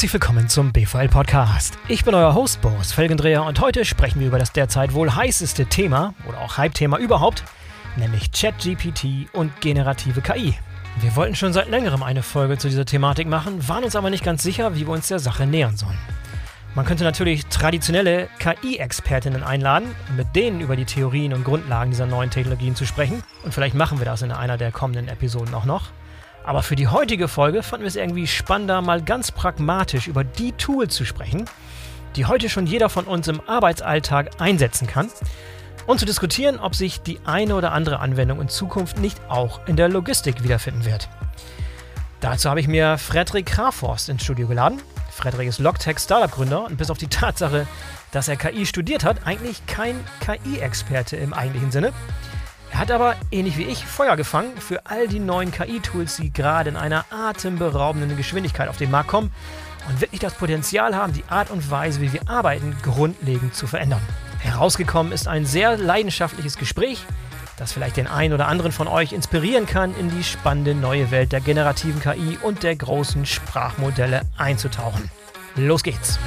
Herzlich willkommen zum BVL Podcast. Ich bin euer Host Boris Felgendreher und heute sprechen wir über das derzeit wohl heißeste Thema oder auch Hype-Thema überhaupt, nämlich ChatGPT und generative KI. Wir wollten schon seit längerem eine Folge zu dieser Thematik machen, waren uns aber nicht ganz sicher, wie wir uns der Sache nähern sollen. Man könnte natürlich traditionelle KI-Expertinnen einladen, mit denen über die Theorien und Grundlagen dieser neuen Technologien zu sprechen. Und vielleicht machen wir das in einer der kommenden Episoden auch noch. Aber für die heutige Folge fanden wir es irgendwie spannender, mal ganz pragmatisch über die Tools zu sprechen, die heute schon jeder von uns im Arbeitsalltag einsetzen kann und zu diskutieren, ob sich die eine oder andere Anwendung in Zukunft nicht auch in der Logistik wiederfinden wird. Dazu habe ich mir Frederik Kraforst ins Studio geladen. Frederik ist Logtech Startup Gründer und bis auf die Tatsache, dass er KI studiert hat, eigentlich kein KI-Experte im eigentlichen Sinne. Er hat aber, ähnlich wie ich, Feuer gefangen für all die neuen KI-Tools, die gerade in einer atemberaubenden Geschwindigkeit auf den Markt kommen und wirklich das Potenzial haben, die Art und Weise, wie wir arbeiten, grundlegend zu verändern. Herausgekommen ist ein sehr leidenschaftliches Gespräch, das vielleicht den einen oder anderen von euch inspirieren kann, in die spannende neue Welt der generativen KI und der großen Sprachmodelle einzutauchen. Los geht's!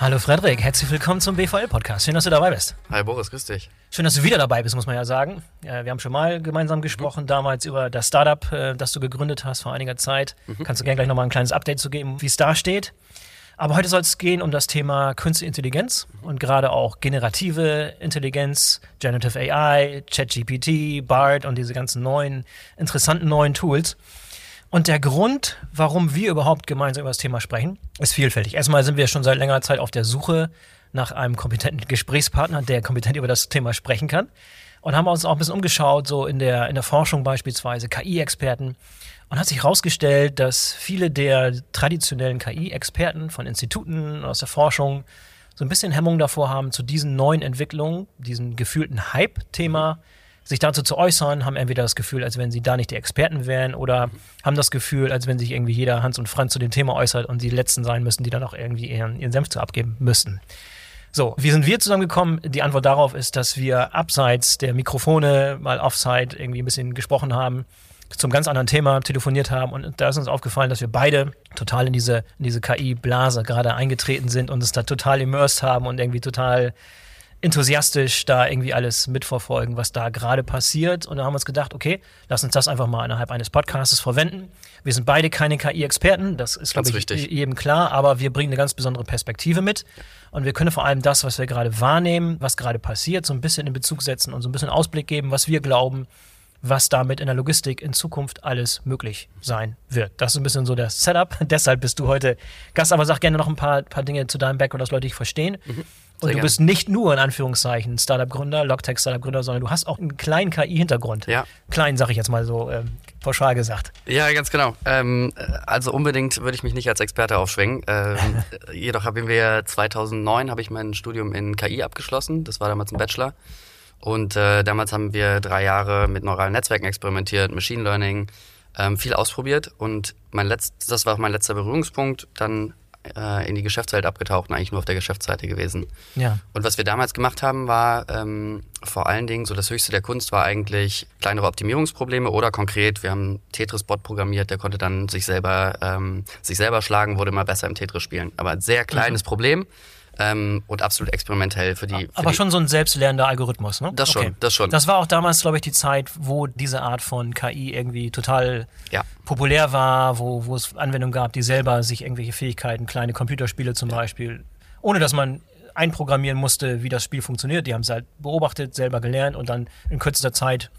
Hallo Frederik, herzlich willkommen zum BVL-Podcast. Schön, dass du dabei bist. Hi Boris, grüß dich. Schön, dass du wieder dabei bist, muss man ja sagen. Wir haben schon mal gemeinsam gesprochen, mhm. damals über das Startup, äh, das du gegründet hast vor einiger Zeit. Mhm. Kannst du gerne gleich nochmal ein kleines Update zu geben, wie es da steht. Aber heute soll es gehen um das Thema Künstliche Intelligenz und gerade auch generative Intelligenz, Generative AI, ChatGPT, BART und diese ganzen neuen, interessanten neuen Tools. Und der Grund, warum wir überhaupt gemeinsam über das Thema sprechen, ist vielfältig. Erstmal sind wir schon seit längerer Zeit auf der Suche nach einem kompetenten Gesprächspartner, der kompetent über das Thema sprechen kann. Und haben uns auch ein bisschen umgeschaut, so in der, in der Forschung beispielsweise, KI-Experten. Und hat sich herausgestellt, dass viele der traditionellen KI-Experten von Instituten aus der Forschung so ein bisschen Hemmung davor haben, zu diesen neuen Entwicklungen, diesen gefühlten Hype-Thema sich dazu zu äußern, haben entweder das Gefühl, als wenn sie da nicht die Experten wären oder haben das Gefühl, als wenn sich irgendwie jeder Hans und Franz zu dem Thema äußert und die Letzten sein müssen, die dann auch irgendwie ihren, ihren Senf zu abgeben müssten. So, wie sind wir zusammengekommen? Die Antwort darauf ist, dass wir abseits der Mikrofone mal offside irgendwie ein bisschen gesprochen haben, zum ganz anderen Thema telefoniert haben und da ist uns aufgefallen, dass wir beide total in diese, in diese KI-Blase gerade eingetreten sind und uns da total immersed haben und irgendwie total enthusiastisch da irgendwie alles mitverfolgen, was da gerade passiert. Und da haben wir uns gedacht, okay, lass uns das einfach mal innerhalb eines Podcasts verwenden. Wir sind beide keine KI-Experten, das ist, glaube ich, richtig. jedem klar, aber wir bringen eine ganz besondere Perspektive mit. Und wir können vor allem das, was wir gerade wahrnehmen, was gerade passiert, so ein bisschen in Bezug setzen und so ein bisschen Ausblick geben, was wir glauben, was damit in der Logistik in Zukunft alles möglich sein wird. Das ist ein bisschen so der Setup. Deshalb bist du heute Gast, aber sag gerne noch ein paar, paar Dinge zu deinem Background, dass Leute dich verstehen. Mhm. Und du bist nicht nur in Anführungszeichen Startup-Gründer, Logtech-Startup-Gründer, sondern du hast auch einen kleinen KI-Hintergrund. Ja. Klein, sag ich jetzt mal so ähm, pauschal gesagt. Ja, ganz genau. Ähm, also unbedingt würde ich mich nicht als Experte aufschwingen. Ähm, jedoch haben wir 2009 habe ich mein Studium in KI abgeschlossen. Das war damals ein Bachelor. Und äh, damals haben wir drei Jahre mit neuralen Netzwerken experimentiert, Machine Learning, ähm, viel ausprobiert. Und mein letztes, das war auch mein letzter Berührungspunkt. Dann äh, in die Geschäftswelt abgetaucht und eigentlich nur auf der Geschäftsseite gewesen. Ja. Und was wir damals gemacht haben, war ähm, vor allen Dingen, so das Höchste der Kunst war eigentlich kleinere Optimierungsprobleme oder konkret, wir haben Tetris-Bot programmiert, der konnte dann sich selber, ähm, sich selber schlagen, wurde immer besser im Tetris spielen. Aber ein sehr kleines mhm. Problem ähm, und absolut experimentell für die. Für Aber die schon so ein selbstlernender Algorithmus, ne? Das schon, okay. das schon. Das war auch damals, glaube ich, die Zeit, wo diese Art von KI irgendwie total ja. populär war, wo, wo es Anwendungen gab, die selber sich irgendwelche Fähigkeiten, kleine Computerspiele zum ja. Beispiel, ohne dass man einprogrammieren musste, wie das Spiel funktioniert. Die haben es halt beobachtet, selber gelernt und dann in kürzester Zeit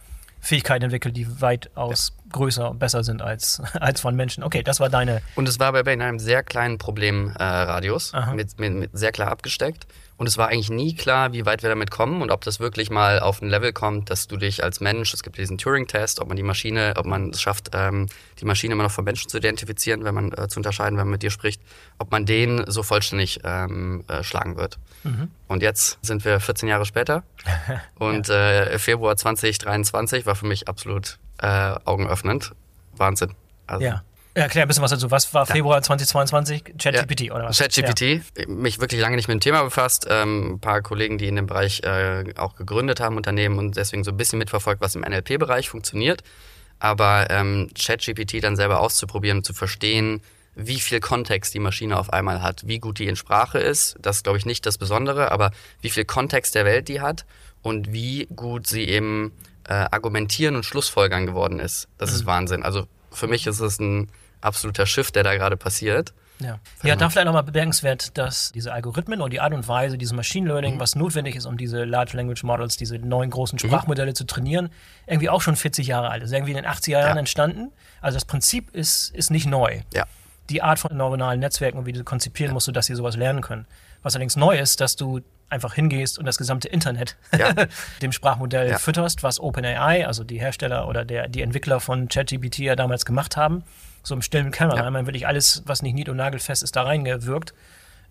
Fähigkeiten entwickelt, die weitaus ja. größer und besser sind als, als von Menschen. Okay, das war deine. Und es war bei in einem sehr kleinen Problemradius, äh, mit, mit, mit, sehr klar abgesteckt. Und es war eigentlich nie klar, wie weit wir damit kommen und ob das wirklich mal auf ein Level kommt, dass du dich als Mensch, es gibt diesen Turing-Test, ob man die Maschine, ob man es schafft, ähm, die Maschine immer noch vom Menschen zu identifizieren, wenn man äh, zu unterscheiden, wenn man mit dir spricht, ob man den so vollständig ähm, äh, schlagen wird. Mhm. Und jetzt sind wir 14 Jahre später und äh, Februar 2023 war für mich absolut äh, augenöffnend. Wahnsinn. Also, ja. Erklär ein bisschen was dazu. Was war Februar 2022? ChatGPT ja. oder was? ChatGPT. Ja. Mich wirklich lange nicht mit dem Thema befasst. Ähm, ein paar Kollegen, die in dem Bereich äh, auch gegründet haben, Unternehmen und deswegen so ein bisschen mitverfolgt, was im NLP-Bereich funktioniert. Aber ähm, ChatGPT dann selber auszuprobieren und zu verstehen, wie viel Kontext die Maschine auf einmal hat, wie gut die in Sprache ist. Das ist, glaube ich, nicht das Besondere, aber wie viel Kontext der Welt die hat und wie gut sie eben äh, argumentieren und Schlussfolgern geworden ist. Das mhm. ist Wahnsinn. Also für mich ist es ein absoluter Schiff, der da gerade passiert. Ja, ja da vielleicht nochmal bemerkenswert, dass diese Algorithmen und die Art und Weise, dieses Machine Learning, mhm. was notwendig ist, um diese Large Language Models, diese neuen großen mhm. Sprachmodelle mhm. zu trainieren, irgendwie auch schon 40 Jahre alt ist. Irgendwie in den 80er Jahren ja. entstanden. Also das Prinzip ist, ist nicht neu. Ja. Die Art von neuronalen Netzwerken und wie du konzipieren musst, dass sie sowas lernen können. Was allerdings neu ist, dass du einfach hingehst und das gesamte Internet ja. dem Sprachmodell ja. fütterst, was OpenAI, also die Hersteller oder der, die Entwickler von ChatGPT ja damals gemacht haben so im stillen Kämmerlein. Ja. Einmal wirklich alles, was nicht nied- und nagelfest ist, da reingewirkt.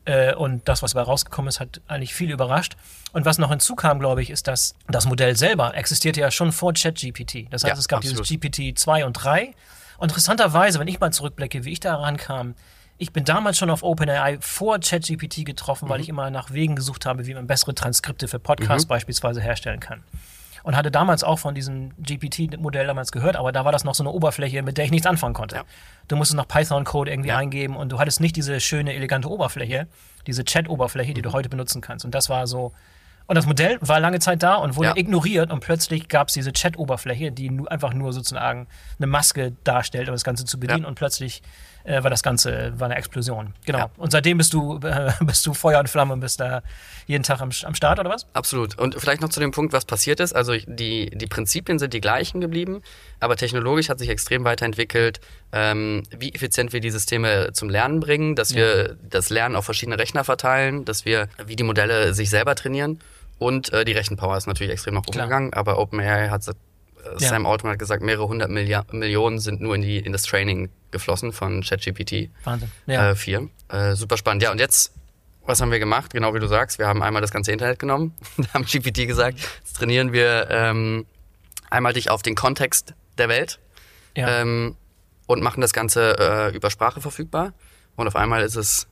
Äh, und das, was dabei rausgekommen ist, hat eigentlich viel überrascht. Und was noch hinzukam, glaube ich, ist, dass das Modell selber existierte ja schon vor ChatGPT. Das heißt, ja, es gab absolut. dieses GPT 2 und 3. Und interessanterweise, wenn ich mal zurückblicke, wie ich da rankam, ich bin damals schon auf OpenAI vor ChatGPT getroffen, mhm. weil ich immer nach Wegen gesucht habe, wie man bessere Transkripte für Podcasts mhm. beispielsweise herstellen kann und hatte damals auch von diesem GPT-Modell damals gehört, aber da war das noch so eine Oberfläche, mit der ich nichts anfangen konnte. Ja. Du musstest noch Python-Code irgendwie ja. eingeben und du hattest nicht diese schöne, elegante Oberfläche, diese Chat-Oberfläche, die mhm. du heute benutzen kannst. Und das war so. Und das Modell war lange Zeit da und wurde ja. ignoriert und plötzlich gab es diese Chat-Oberfläche, die einfach nur sozusagen eine Maske darstellt, um das Ganze zu bedienen und plötzlich äh, war das Ganze war eine Explosion. Genau. Ja. Und seitdem bist du, äh, bist du Feuer und Flamme und bist da jeden Tag am, am Start, oder was? Absolut. Und vielleicht noch zu dem Punkt, was passiert ist. Also die, die Prinzipien sind die gleichen geblieben, aber technologisch hat sich extrem weiterentwickelt, ähm, wie effizient wir die Systeme zum Lernen bringen, dass ja. wir das Lernen auf verschiedene Rechner verteilen, dass wir, wie die Modelle sich selber trainieren. Und äh, die Rechenpower ist natürlich extrem nach oben gegangen, aber OpenAI hat ja. Sam Altman hat gesagt, mehrere hundert Milliard Millionen sind nur in, die, in das Training geflossen von ChatGPT Wahnsinn. Ja. Äh, 4. Äh, super spannend. Ja, und jetzt, was haben wir gemacht? Genau wie du sagst, wir haben einmal das ganze Internet genommen, da haben GPT gesagt, jetzt trainieren wir ähm, einmal dich auf den Kontext der Welt ja. ähm, und machen das Ganze äh, über Sprache verfügbar. Und auf einmal ist es,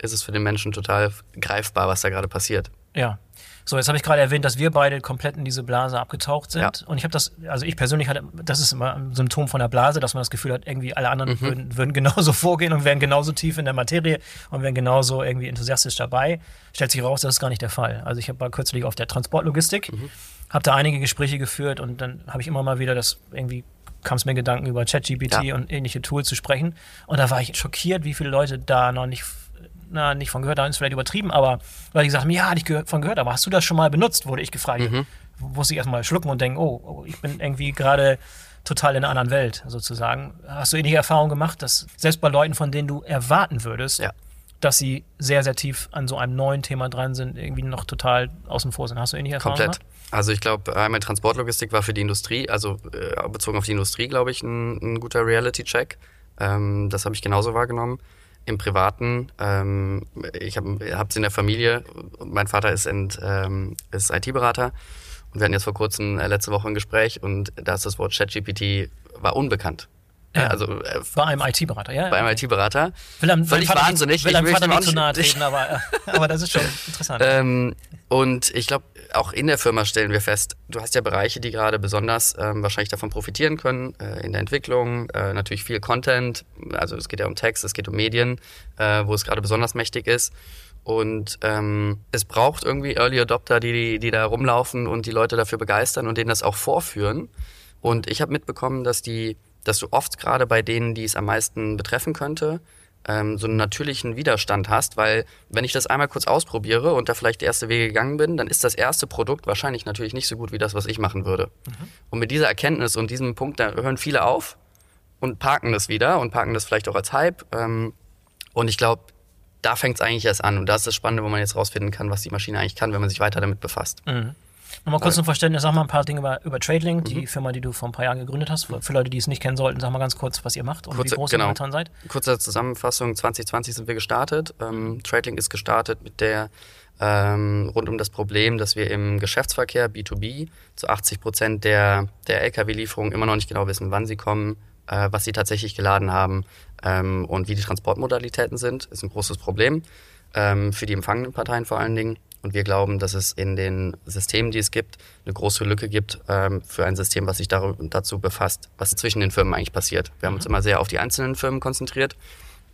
ist es für den Menschen total greifbar, was da gerade passiert. Ja. So, jetzt habe ich gerade erwähnt, dass wir beide komplett in diese Blase abgetaucht sind. Ja. Und ich habe das, also ich persönlich hatte, das ist immer ein Symptom von der Blase, dass man das Gefühl hat, irgendwie alle anderen mhm. würden, würden genauso vorgehen und wären genauso tief in der Materie und wären genauso irgendwie enthusiastisch dabei. Stellt sich raus, das ist gar nicht der Fall. Also ich habe kürzlich auf der Transportlogistik, mhm. habe da einige Gespräche geführt und dann habe ich immer mal wieder das irgendwie kam es mir Gedanken über ChatGPT ja. und ähnliche Tools zu sprechen. Und da war ich schockiert, wie viele Leute da noch nicht na, nicht von gehört haben, ist vielleicht übertrieben, aber weil die gesagt haben, ja, hatte ich gehört, von gehört, aber hast du das schon mal benutzt, wurde ich gefragt. Mhm. Musste ich erstmal schlucken und denken, oh, oh ich bin irgendwie gerade total in einer anderen Welt, sozusagen. Hast du ähnliche Erfahrungen gemacht, dass selbst bei Leuten, von denen du erwarten würdest, ja. dass sie sehr, sehr tief an so einem neuen Thema dran sind, irgendwie noch total außen vor sind. Hast du ähnliche Erfahrungen Komplett. Gemacht? Also ich glaube, einmal Transportlogistik war für die Industrie, also äh, bezogen auf die Industrie, glaube ich, ein, ein guter Reality-Check. Ähm, das habe ich genauso wahrgenommen im Privaten, ähm, ich habe es in der Familie, mein Vater ist, ähm, ist IT-Berater und wir hatten jetzt vor kurzem äh, letzte Woche ein Gespräch und da ist das Wort ChatGPT war unbekannt. Ja, also äh, bei einem IT-Berater, ja. Bei einem IT-Berater. Will Völlig wahnsinnig. Nicht, will ich Vater nicht zu nahe treten, aber, aber das ist schon interessant. ähm, und ich glaube, auch in der Firma stellen wir fest, du hast ja Bereiche, die gerade besonders ähm, wahrscheinlich davon profitieren können, äh, in der Entwicklung, äh, natürlich viel Content, also es geht ja um Text, es geht um Medien, äh, wo es gerade besonders mächtig ist. Und ähm, es braucht irgendwie Early Adopter, die, die da rumlaufen und die Leute dafür begeistern und denen das auch vorführen. Und ich habe mitbekommen, dass die, dass du oft gerade bei denen, die es am meisten betreffen könnte, ähm, so einen natürlichen Widerstand hast, weil wenn ich das einmal kurz ausprobiere und da vielleicht erste Wege gegangen bin, dann ist das erste Produkt wahrscheinlich natürlich nicht so gut wie das, was ich machen würde. Mhm. Und mit dieser Erkenntnis und diesem Punkt, da hören viele auf und parken das wieder und parken das vielleicht auch als Hype. Ähm, und ich glaube, da fängt es eigentlich erst an. Und das ist das Spannende, wo man jetzt rausfinden kann, was die Maschine eigentlich kann, wenn man sich weiter damit befasst. Mhm. Nochmal kurz zum Verständnis, sag mal ein paar Dinge über, über Tradelink, die mhm. Firma, die du vor ein paar Jahren gegründet hast. Für, für, Leute, die es nicht kennen sollten, sag mal ganz kurz, was ihr macht und Kurze, wie groß genau. ihr momentan seid. Kurze Zusammenfassung, 2020 sind wir gestartet. Ähm, Tradelink ist gestartet mit der ähm, rund um das Problem, dass wir im Geschäftsverkehr B2B zu 80 Prozent der, der Lkw-Lieferungen immer noch nicht genau wissen, wann sie kommen, äh, was sie tatsächlich geladen haben ähm, und wie die Transportmodalitäten sind. Ist ein großes Problem ähm, für die empfangenden Parteien vor allen Dingen. Und wir glauben, dass es in den Systemen, die es gibt, eine große Lücke gibt ähm, für ein System, was sich dazu befasst, was zwischen den Firmen eigentlich passiert. Wir haben uns mhm. immer sehr auf die einzelnen Firmen konzentriert,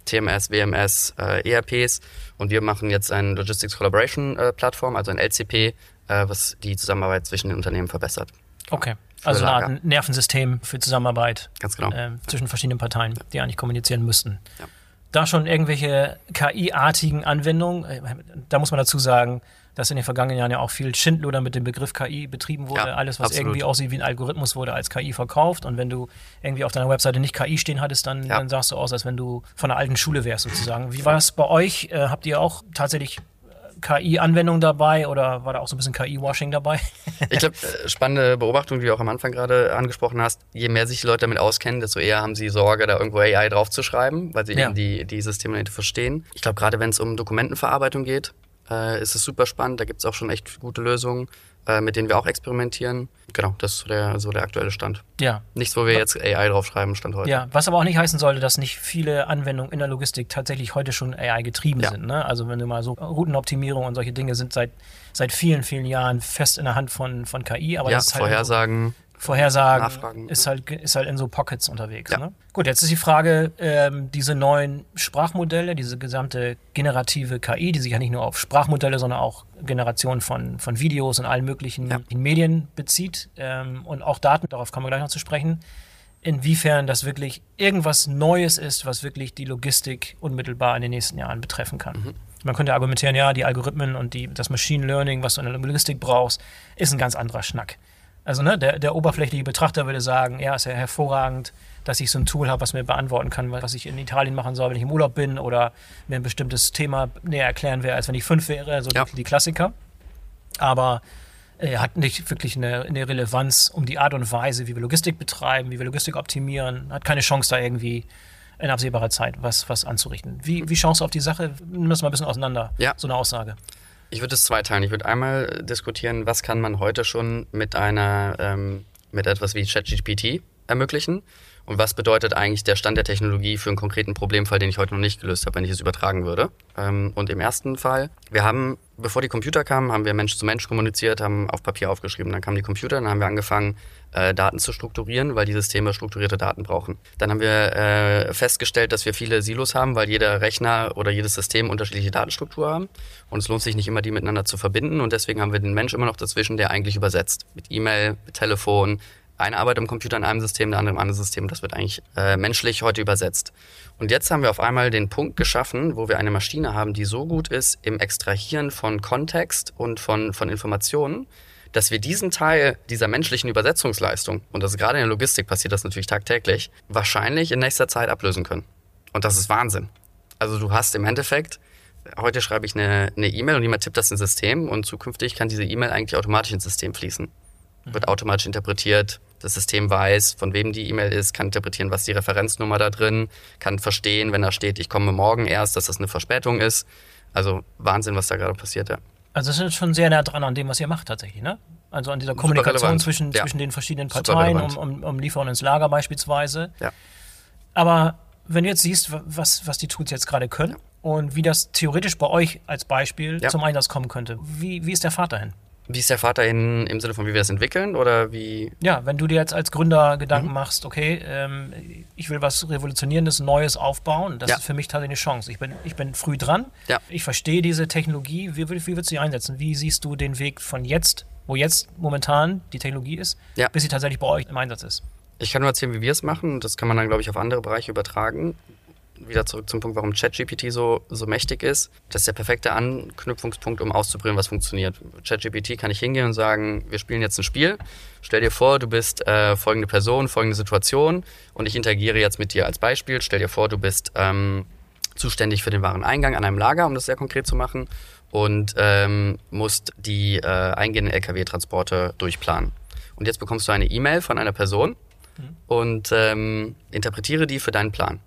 TMS, WMS, äh, ERPs und wir machen jetzt eine Logistics Collaboration äh, Plattform, also ein LCP, äh, was die Zusammenarbeit zwischen den Unternehmen verbessert. Okay. Also eine Art Nervensystem für Zusammenarbeit Ganz genau. äh, zwischen verschiedenen Parteien, Ja. die eigentlich kommunizieren müssten. Ja. Da schon irgendwelche KI-artigen Anwendungen, äh, da muss man dazu sagen, dass in den vergangenen Jahren ja auch viel Schindluder mit dem Begriff KI betrieben wurde. Ja, Alles, was absolut. irgendwie aussieht wie ein Algorithmus, wurde als KI verkauft. Und wenn du irgendwie auf deiner Webseite nicht KI stehen hattest, dann, Ja. dann sahst du aus, als wenn du von der alten Schule wärst sozusagen. Wie war es bei euch? Äh, habt ihr auch tatsächlich KI-Anwendungen dabei oder war da auch so ein bisschen KI-Washing dabei? Ich glaube, spannende Beobachtung, die du auch am Anfang gerade angesprochen hast. Je mehr sich die Leute damit auskennen, desto eher haben sie Sorge, da irgendwo AI draufzuschreiben, weil sie Ja. eben die, die Systeme nicht verstehen. Ich glaube, gerade wenn es um Dokumentenverarbeitung geht, äh, ist es super spannend. Da gibt es auch schon echt gute Lösungen, äh, mit denen wir auch experimentieren. Genau, das ist so der, so der aktuelle Stand. ja. Nichts, wo wir jetzt AI draufschreiben, Stand heute. Ja, was aber auch nicht heißen sollte, dass nicht viele Anwendungen in der Logistik tatsächlich heute schon AI getrieben Ja. sind. Ne? Also wenn du mal so Routenoptimierung und solche Dinge sind seit, seit vielen, vielen Jahren fest in der Hand von, von KI, aber ja das ist halt Vorhersagen. Vorhersagen Nachfragen. ist halt, ist halt in so Pockets unterwegs. Ja. Ne? Gut, jetzt ist die Frage, ähm, diese neuen Sprachmodelle, diese gesamte generative KI, die sich ja nicht nur auf Sprachmodelle, sondern auch Generation von, von Videos und allen möglichen Ja. Medien bezieht ähm, und auch Daten, darauf kommen wir gleich noch zu sprechen, inwiefern das wirklich irgendwas Neues ist, was wirklich die Logistik unmittelbar in den nächsten Jahren betreffen kann. Mhm. Man könnte argumentieren, ja, die Algorithmen und die, das Machine Learning, was du in der Logistik brauchst, ist ein ganz anderer Schnack. Also ne, der, der oberflächliche Betrachter würde sagen, ja, ist ja hervorragend, dass ich so ein Tool habe, was mir beantworten kann, was ich in Italien machen soll, wenn ich im Urlaub bin oder mir ein bestimmtes Thema näher erklären wäre, als wenn ich fünf wäre, so Ja. die, Klassiker. Aber er hat nicht wirklich eine, eine Relevanz um die Art und Weise, wie wir Logistik betreiben, wie wir Logistik optimieren, hat keine Chance da irgendwie in absehbarer Zeit was, was anzurichten. Wie, wie schaust du auf die Sache? Nimm das mal ein bisschen auseinander, Ja. so eine Aussage. Ich würde es zweiteilen. Ich würde einmal diskutieren, was kann man heute schon mit einer, ähm, mit etwas wie ChatGPT ermöglichen und was bedeutet eigentlich der Stand der Technologie für einen konkreten Problemfall, den ich heute noch nicht gelöst habe, wenn ich es übertragen würde. Ähm, und im ersten Fall, wir haben, bevor die Computer kamen, haben wir Mensch zu Mensch kommuniziert, haben auf Papier aufgeschrieben. Dann kamen die Computer, dann haben wir angefangen, äh, Daten zu strukturieren, weil die Systeme strukturierte Daten brauchen. Dann haben wir äh, festgestellt, dass wir viele Silos haben, weil jeder Rechner oder jedes System unterschiedliche Datenstruktur haben. Und es lohnt sich nicht immer, die miteinander zu verbinden. Und deswegen haben wir den Mensch immer noch dazwischen, der eigentlich übersetzt. Mit E-Mail, mit Telefon. Eine arbeitet im Computer in einem System, der andere im anderen System. Das wird eigentlich äh, menschlich heute übersetzt. Und jetzt haben wir auf einmal den Punkt geschaffen, wo wir eine Maschine haben, die so gut ist im Extrahieren von Kontext und von, von Informationen, dass wir diesen Teil dieser menschlichen Übersetzungsleistung, und das ist gerade in der Logistik passiert das natürlich tagtäglich, wahrscheinlich in nächster Zeit ablösen können. Und das ist Wahnsinn. Also du hast im Endeffekt, heute schreibe ich eine eine E-Mail und jemand tippt das ins System und zukünftig kann diese E-Mail eigentlich automatisch ins System fließen. Wird automatisch interpretiert, das System weiß, von wem die E-Mail ist, kann interpretieren, was die Referenznummer da drin, kann verstehen, wenn da steht, ich komme morgen erst, dass das eine Verspätung ist. Also Wahnsinn, was da gerade passiert, ja. Also das ist schon sehr nah dran an dem, was ihr macht tatsächlich, ne? Also an dieser Super Kommunikation relevant. zwischen, Ja. zwischen den verschiedenen Parteien, um, um, um Liefern ins Lager beispielsweise. Ja. Aber wenn du jetzt siehst, wa- was, was die Tools jetzt gerade können und wie das theoretisch bei euch als Beispiel Ja. zum Einsatz kommen könnte, wie, wie ist der Pfad dahin? Wie ist der Vater in, im Sinne von, wie wir das entwickeln oder wie? Ja, wenn du dir jetzt als Gründer Mhm. Gedanken machst, okay, ähm, ich will was Revolutionierendes, Neues aufbauen, das Ja. ist für mich tatsächlich eine Chance. Ich bin, ich bin früh dran, Ja. ich verstehe diese Technologie, wie, wie würdest du sie einsetzen? Wie siehst du den Weg von jetzt, wo jetzt momentan die Technologie ist, Ja. bis sie tatsächlich bei euch im Einsatz ist? Ich kann nur erzählen, wie wir es machen. Das kann man dann, glaube ich, auf andere Bereiche übertragen. Wieder zurück zum Punkt, warum ChatGPT so, so mächtig ist. Das ist der perfekte Anknüpfungspunkt, um auszuprobieren, was funktioniert. ChatGPT kann ich hingehen und sagen, wir spielen jetzt ein Spiel. Stell dir vor, du bist äh, folgende Person, folgende Situation und ich interagiere jetzt mit dir als Beispiel. Stell dir vor, du bist ähm, zuständig für den Wareneingang an einem Lager, um das sehr konkret zu machen, und ähm, musst die äh, eingehenden Lkw-Transporte durchplanen. Und jetzt bekommst du eine E-Mail von einer Person und ähm, interpretiere die für deinen Plan.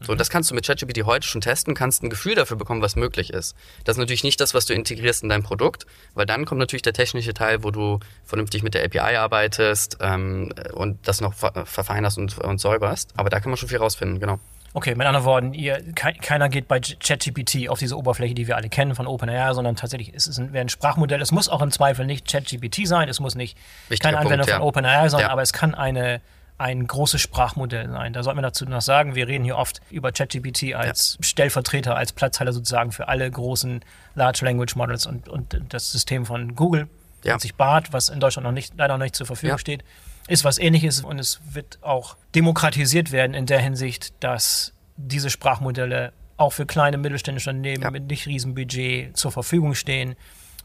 So, das kannst du mit ChatGPT heute schon testen, kannst ein Gefühl dafür bekommen, was möglich ist. Das ist natürlich nicht das, was du integrierst in dein Produkt, weil dann kommt natürlich der technische Teil, wo du vernünftig mit der API arbeitest ähm, und das noch ver verfeinerst und, und säuberst. Aber da kann man schon viel rausfinden, genau. Okay, mit anderen Worten, ihr, kei- keiner geht bei ChatGPT auf diese Oberfläche, die wir alle kennen von OpenAI, sondern tatsächlich ist es ein, wäre ein Sprachmodell. Es muss auch im Zweifel nicht ChatGPT sein, es muss nicht Wichtiger keine Anwendung Punkt, ja. von OpenAI sein, Ja. aber es kann eine ein großes Sprachmodell sein. Da sollten wir dazu noch sagen, wir reden hier oft über ChatGPT als ja. Stellvertreter, als Platzhalter sozusagen für alle großen Large Language Models und, und das System von Google, ja. sich BART, was in Deutschland noch nicht, leider noch nicht zur Verfügung ja. steht, ist was ähnliches und es wird auch demokratisiert werden in der Hinsicht, dass diese Sprachmodelle auch für kleine mittelständische Unternehmen ja. mit nicht Riesenbudget zur Verfügung stehen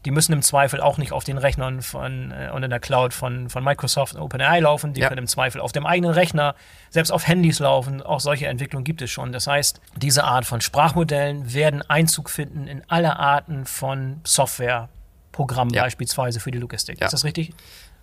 die müssen im Zweifel auch nicht auf den Rechnern von äh, und in der Cloud von, von Microsoft und OpenAI laufen. Die ja. können im Zweifel auf dem eigenen Rechner, selbst auf Handys laufen. Auch solche Entwicklungen gibt es schon. Das heißt, diese Art von Sprachmodellen werden Einzug finden in alle Arten von Softwareprogrammen, ja. beispielsweise für die Logistik. Ja. Ist das richtig?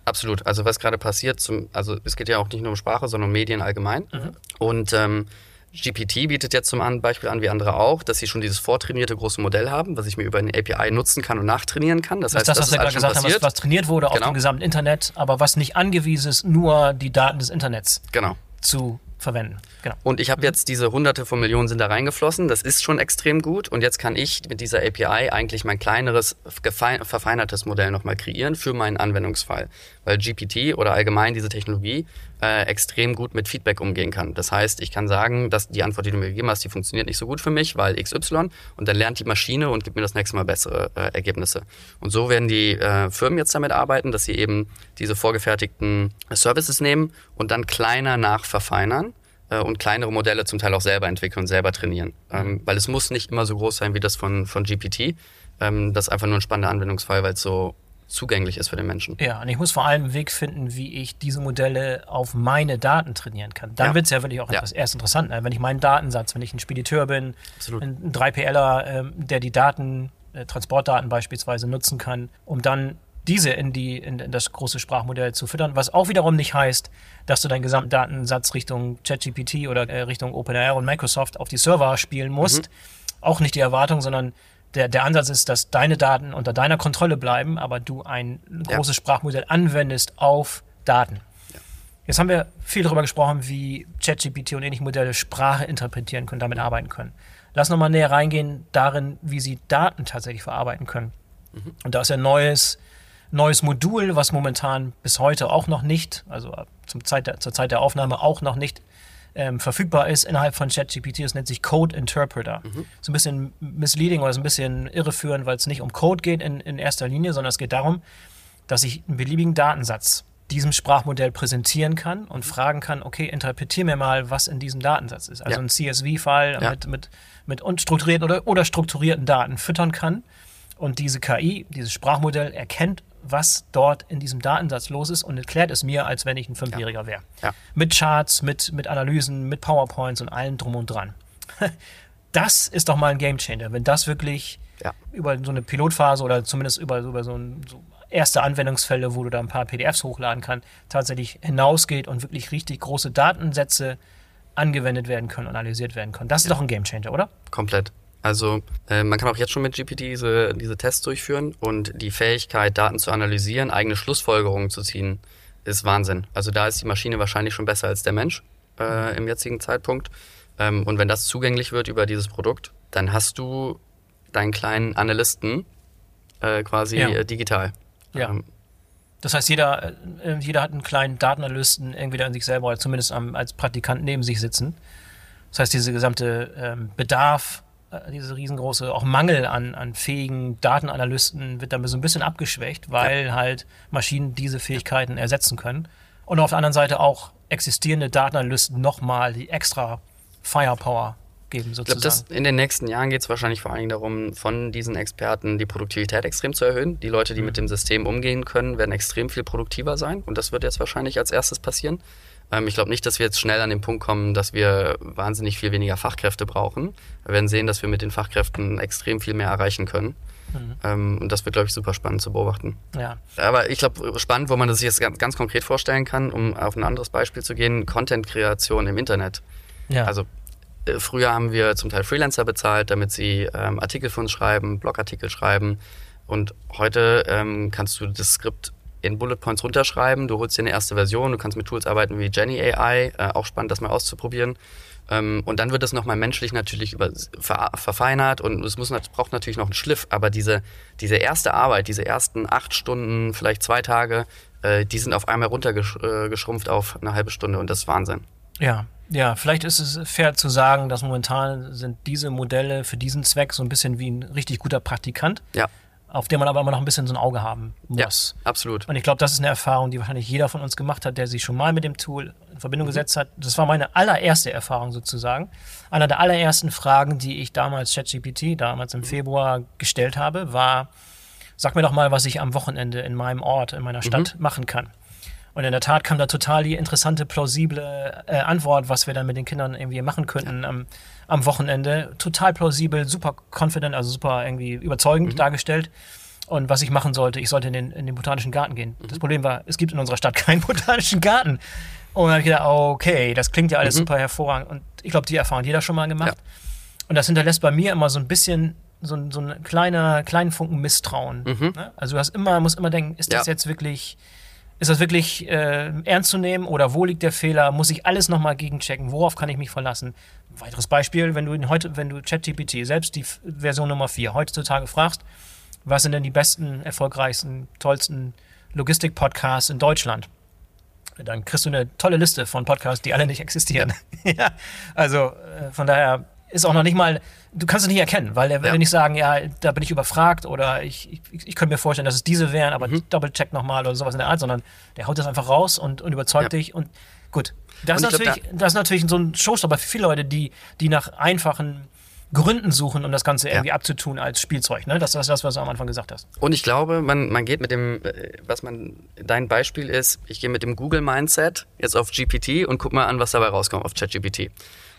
Absolut. Also was gerade passiert, zum, also es geht ja auch nicht nur um Sprache, sondern um Medien allgemein. Mhm. Und ähm, GPT bietet jetzt zum Beispiel an, wie andere auch, dass sie schon dieses vortrainierte große Modell haben, was ich mir über eine API nutzen kann und nachtrainieren kann. Das, das heißt, das, was wir gerade gesagt haben, was, was, trainiert wurde genau. auf dem gesamten Internet, aber was nicht angewiesen ist, nur die Daten des Internets genau. zu verwenden. Genau. Und ich habe mhm. jetzt diese hunderte von Millionen sind da reingeflossen. Das ist schon extrem gut. Und jetzt kann ich mit dieser API eigentlich mein kleineres, verfeinertes Modell nochmal kreieren für meinen Anwendungsfall. Weil GPT oder allgemein diese Technologie äh, extrem gut mit Feedback umgehen kann. Das heißt, ich kann sagen, dass die Antwort, die du mir gegeben hast, die funktioniert nicht so gut für mich, weil XY. Und dann lernt die Maschine und gibt mir das nächste Mal bessere äh, Ergebnisse. Und so werden die äh, Firmen jetzt damit arbeiten, dass sie eben diese vorgefertigten Services nehmen und dann kleiner nachverfeinern und kleinere Modelle zum Teil auch selber entwickeln und selber trainieren. Ähm, weil es muss nicht immer so groß sein wie das von, von GPT. Ähm, das ist einfach nur ein spannender Anwendungsfall, weil es so zugänglich ist für den Menschen. Ja, und ich muss vor allem einen Weg finden, wie ich diese Modelle auf meine Daten trainieren kann. Dann ja. wird es ja wirklich auch ja. etwas erst interessant. Ne? Wenn ich meinen Datensatz, wenn ich ein Spediteur bin, Absolut. ein 3PLer, ähm, der die Daten, äh, Transportdaten beispielsweise nutzen kann, um dann diese in, die, in, das große Sprachmodell zu füttern, was auch wiederum nicht heißt, dass du deinen gesamten Datensatz Richtung ChatGPT oder äh, Richtung OpenAI und Microsoft auf die Server spielen musst. Mhm. Auch nicht die Erwartung, sondern der, der Ansatz ist, dass deine Daten unter deiner Kontrolle bleiben, aber du ein großes ja. Sprachmodell anwendest auf Daten. Ja. Jetzt haben wir viel darüber gesprochen, wie ChatGPT und ähnliche Modelle Sprache interpretieren können, damit arbeiten können. Lass nochmal näher reingehen darin, wie sie Daten tatsächlich verarbeiten können. Mhm. Und da ist ja neues neues Modul, was momentan bis heute auch noch nicht, also zum Zeit der, zur Zeit der Aufnahme auch noch nicht ähm, verfügbar ist innerhalb von ChatGPT. Das nennt sich Code Interpreter. Mhm. So ein bisschen misleading oder so ein bisschen irreführend, weil es nicht um Code geht in, in erster Linie, sondern es geht darum, dass ich einen beliebigen Datensatz diesem Sprachmodell präsentieren kann und fragen kann, okay, interpretier mir mal, was in diesem Datensatz ist. Also ja. ein CSV-File ja. mit, mit, mit unstrukturierten oder, oder strukturierten Daten füttern kann. Und diese KI, dieses Sprachmodell erkennt was dort in diesem Datensatz los ist und erklärt es mir, als wenn ich ein Fünfjähriger wäre. Ja. Mit Charts, mit, mit Analysen, mit PowerPoints und allem drum und dran. Das ist doch mal ein Gamechanger, wenn das wirklich ja. über so eine Pilotphase oder zumindest über, über so, ein, so erste Anwendungsfälle, wo du da ein paar PDFs hochladen kannst, tatsächlich hinausgeht und wirklich richtig große Datensätze angewendet werden können, analysiert werden können. Das ist ja. doch ein Gamechanger, oder? Komplett. Also äh, man kann auch jetzt schon mit GPT diese, diese Tests durchführen und die Fähigkeit, Daten zu analysieren, eigene Schlussfolgerungen zu ziehen, ist Wahnsinn. Also da ist die Maschine wahrscheinlich schon besser als der Mensch äh, im jetzigen Zeitpunkt. Ähm, und wenn das zugänglich wird über dieses Produkt, dann hast du deinen kleinen Analysten äh, quasi ja. Äh, digital. Ja. Ähm, das heißt, jeder, äh, jeder hat einen kleinen Datenanalysten irgendwie an sich selber oder zumindest am, als Praktikant neben sich sitzen. Das heißt, dieser gesamte ähm, Bedarf diese riesengroße auch Mangel an, an fähigen Datenanalysten wird dann so ein bisschen abgeschwächt, weil ja. halt Maschinen diese Fähigkeiten ersetzen können. Und auf der anderen Seite auch existierende Datenanalysten nochmal die extra Firepower geben, sozusagen. Ich glaube, in den nächsten Jahren geht es wahrscheinlich vor allen Dingen darum, von diesen Experten die Produktivität extrem zu erhöhen. Die Leute, die mhm. mit dem System umgehen können, werden extrem viel produktiver sein. Und das wird jetzt wahrscheinlich als erstes passieren. Ähm, ich glaube nicht, dass wir jetzt schnell an den Punkt kommen, dass wir wahnsinnig viel weniger Fachkräfte brauchen. Wir werden sehen, dass wir mit den Fachkräften extrem viel mehr erreichen können. Mhm. Ähm, und das wird, glaube ich, super spannend zu beobachten. Ja. Aber ich glaube, spannend, wo man das sich jetzt ganz, ganz, konkret vorstellen kann, um auf ein anderes Beispiel zu gehen, Content-Kreation im Internet. Ja. Also früher haben wir zum Teil Freelancer bezahlt, damit sie ähm, Artikel für uns schreiben, Blogartikel schreiben. Und heute ähm, kannst du das Skript in Bullet Points runterschreiben. Du holst dir eine erste Version. Du kannst mit Tools arbeiten wie Jenny AI. Äh, auch spannend, das mal auszuprobieren. Ähm, und dann wird das nochmal menschlich natürlich über, ver, verfeinert und es muss, braucht natürlich noch einen Schliff. Aber diese, diese erste Arbeit, diese ersten acht Stunden, vielleicht zwei Tage, äh, die sind auf einmal runtergeschrumpft auf eine halbe Stunde und das ist Wahnsinn. Ja, ja, vielleicht ist es fair zu sagen, dass momentan sind diese Modelle für diesen Zweck so ein bisschen wie ein richtig guter Praktikant. Ja auf den man aber immer noch ein bisschen so ein Auge haben muss. Ja, absolut. Und ich glaube, das ist eine Erfahrung, die wahrscheinlich jeder von uns gemacht hat, der sich schon mal mit dem Tool in Verbindung mhm. gesetzt hat. Das war meine allererste Erfahrung sozusagen. Einer der allerersten Fragen, die ich damals ChatGPT, damals im mhm. Februar gestellt habe, war, sag mir doch mal, was ich am Wochenende in meinem Ort, in meiner Stadt mhm. machen kann. Und in der Tat kam da total die interessante, plausible äh, Antwort, was wir dann mit den Kindern irgendwie machen könnten. Ja. Am, am Wochenende. Total plausibel, super confident, also super irgendwie überzeugend mhm. dargestellt. Und was ich machen sollte, ich sollte in den, in den botanischen Garten gehen. Mhm. Das Problem war, es gibt in unserer Stadt keinen botanischen Garten. Und dann habe ich gedacht, okay, das klingt ja alles mhm. super hervorragend. Und ich glaube, die Erfahrung hat jeder schon mal gemacht. Ja. Und das hinterlässt bei mir immer so ein bisschen so, so ein kleiner, kleinen Funken Misstrauen. Mhm. Ne? Also du hast immer, musst immer denken, ist das jetzt wirklich ist das wirklich äh, ernst zu nehmen oder wo liegt der Fehler? Muss ich alles nochmal gegenchecken? Worauf kann ich mich verlassen? Ein weiteres Beispiel, wenn du heute, wenn du ChatGPT, selbst die Version Nummer 4, heutzutage fragst, was sind denn die besten, erfolgreichsten, tollsten Logistik-Podcasts in Deutschland? Dann kriegst du eine tolle Liste von Podcasts, die alle nicht existieren. ja, also äh, von daher ist auch noch nicht mal, du kannst es nicht erkennen, weil er will ja. nicht sagen, ja, da bin ich überfragt oder ich, ich, ich könnte mir vorstellen, dass es diese wären, aber mhm. double-check nochmal oder sowas in der Art, sondern der haut das einfach raus und, und überzeugt ja. dich und gut. Das, und ist natürlich, glaub, da das ist natürlich so ein Showstopper für viele Leute, die, die nach einfachen Gründen suchen, um das Ganze irgendwie ja. abzutun als Spielzeug. Ne? Das ist das, was du am Anfang gesagt hast. Und ich glaube, man, man geht mit dem, äh, was man, dein Beispiel ist, ich gehe mit dem Google-Mindset jetzt auf GPT und guck mal an, was dabei rauskommt auf ChatGPT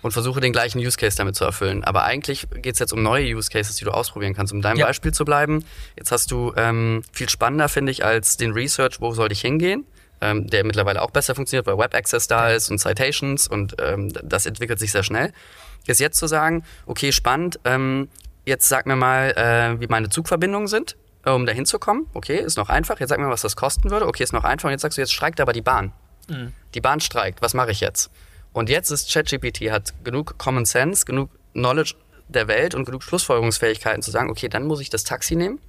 und versuche den gleichen Use Case damit zu erfüllen. Aber eigentlich geht es jetzt um neue Use Cases, die du ausprobieren kannst. Um deinem ja. Beispiel zu bleiben, jetzt hast du ähm, viel spannender, finde ich, als den Research, wo soll ich hingehen, ähm, der mittlerweile auch besser funktioniert, weil Web Access da ist und Citations und ähm, das entwickelt sich sehr schnell. Ist jetzt zu sagen, okay, spannend, ähm, jetzt sag mir mal, äh, wie meine Zugverbindungen sind um da hinzukommen. Okay, ist noch einfach. Jetzt sag mir, was das kosten würde. Okay, ist noch einfach. Und jetzt sagst du, jetzt streikt aber die Bahn. Mhm. Die Bahn streikt. Was mache ich jetzt? Und jetzt ist ChatGPT hat genug Common Sense, genug Knowledge der Welt und genug Schlussfolgerungsfähigkeiten zu sagen, okay, dann muss ich das Taxi nehmen.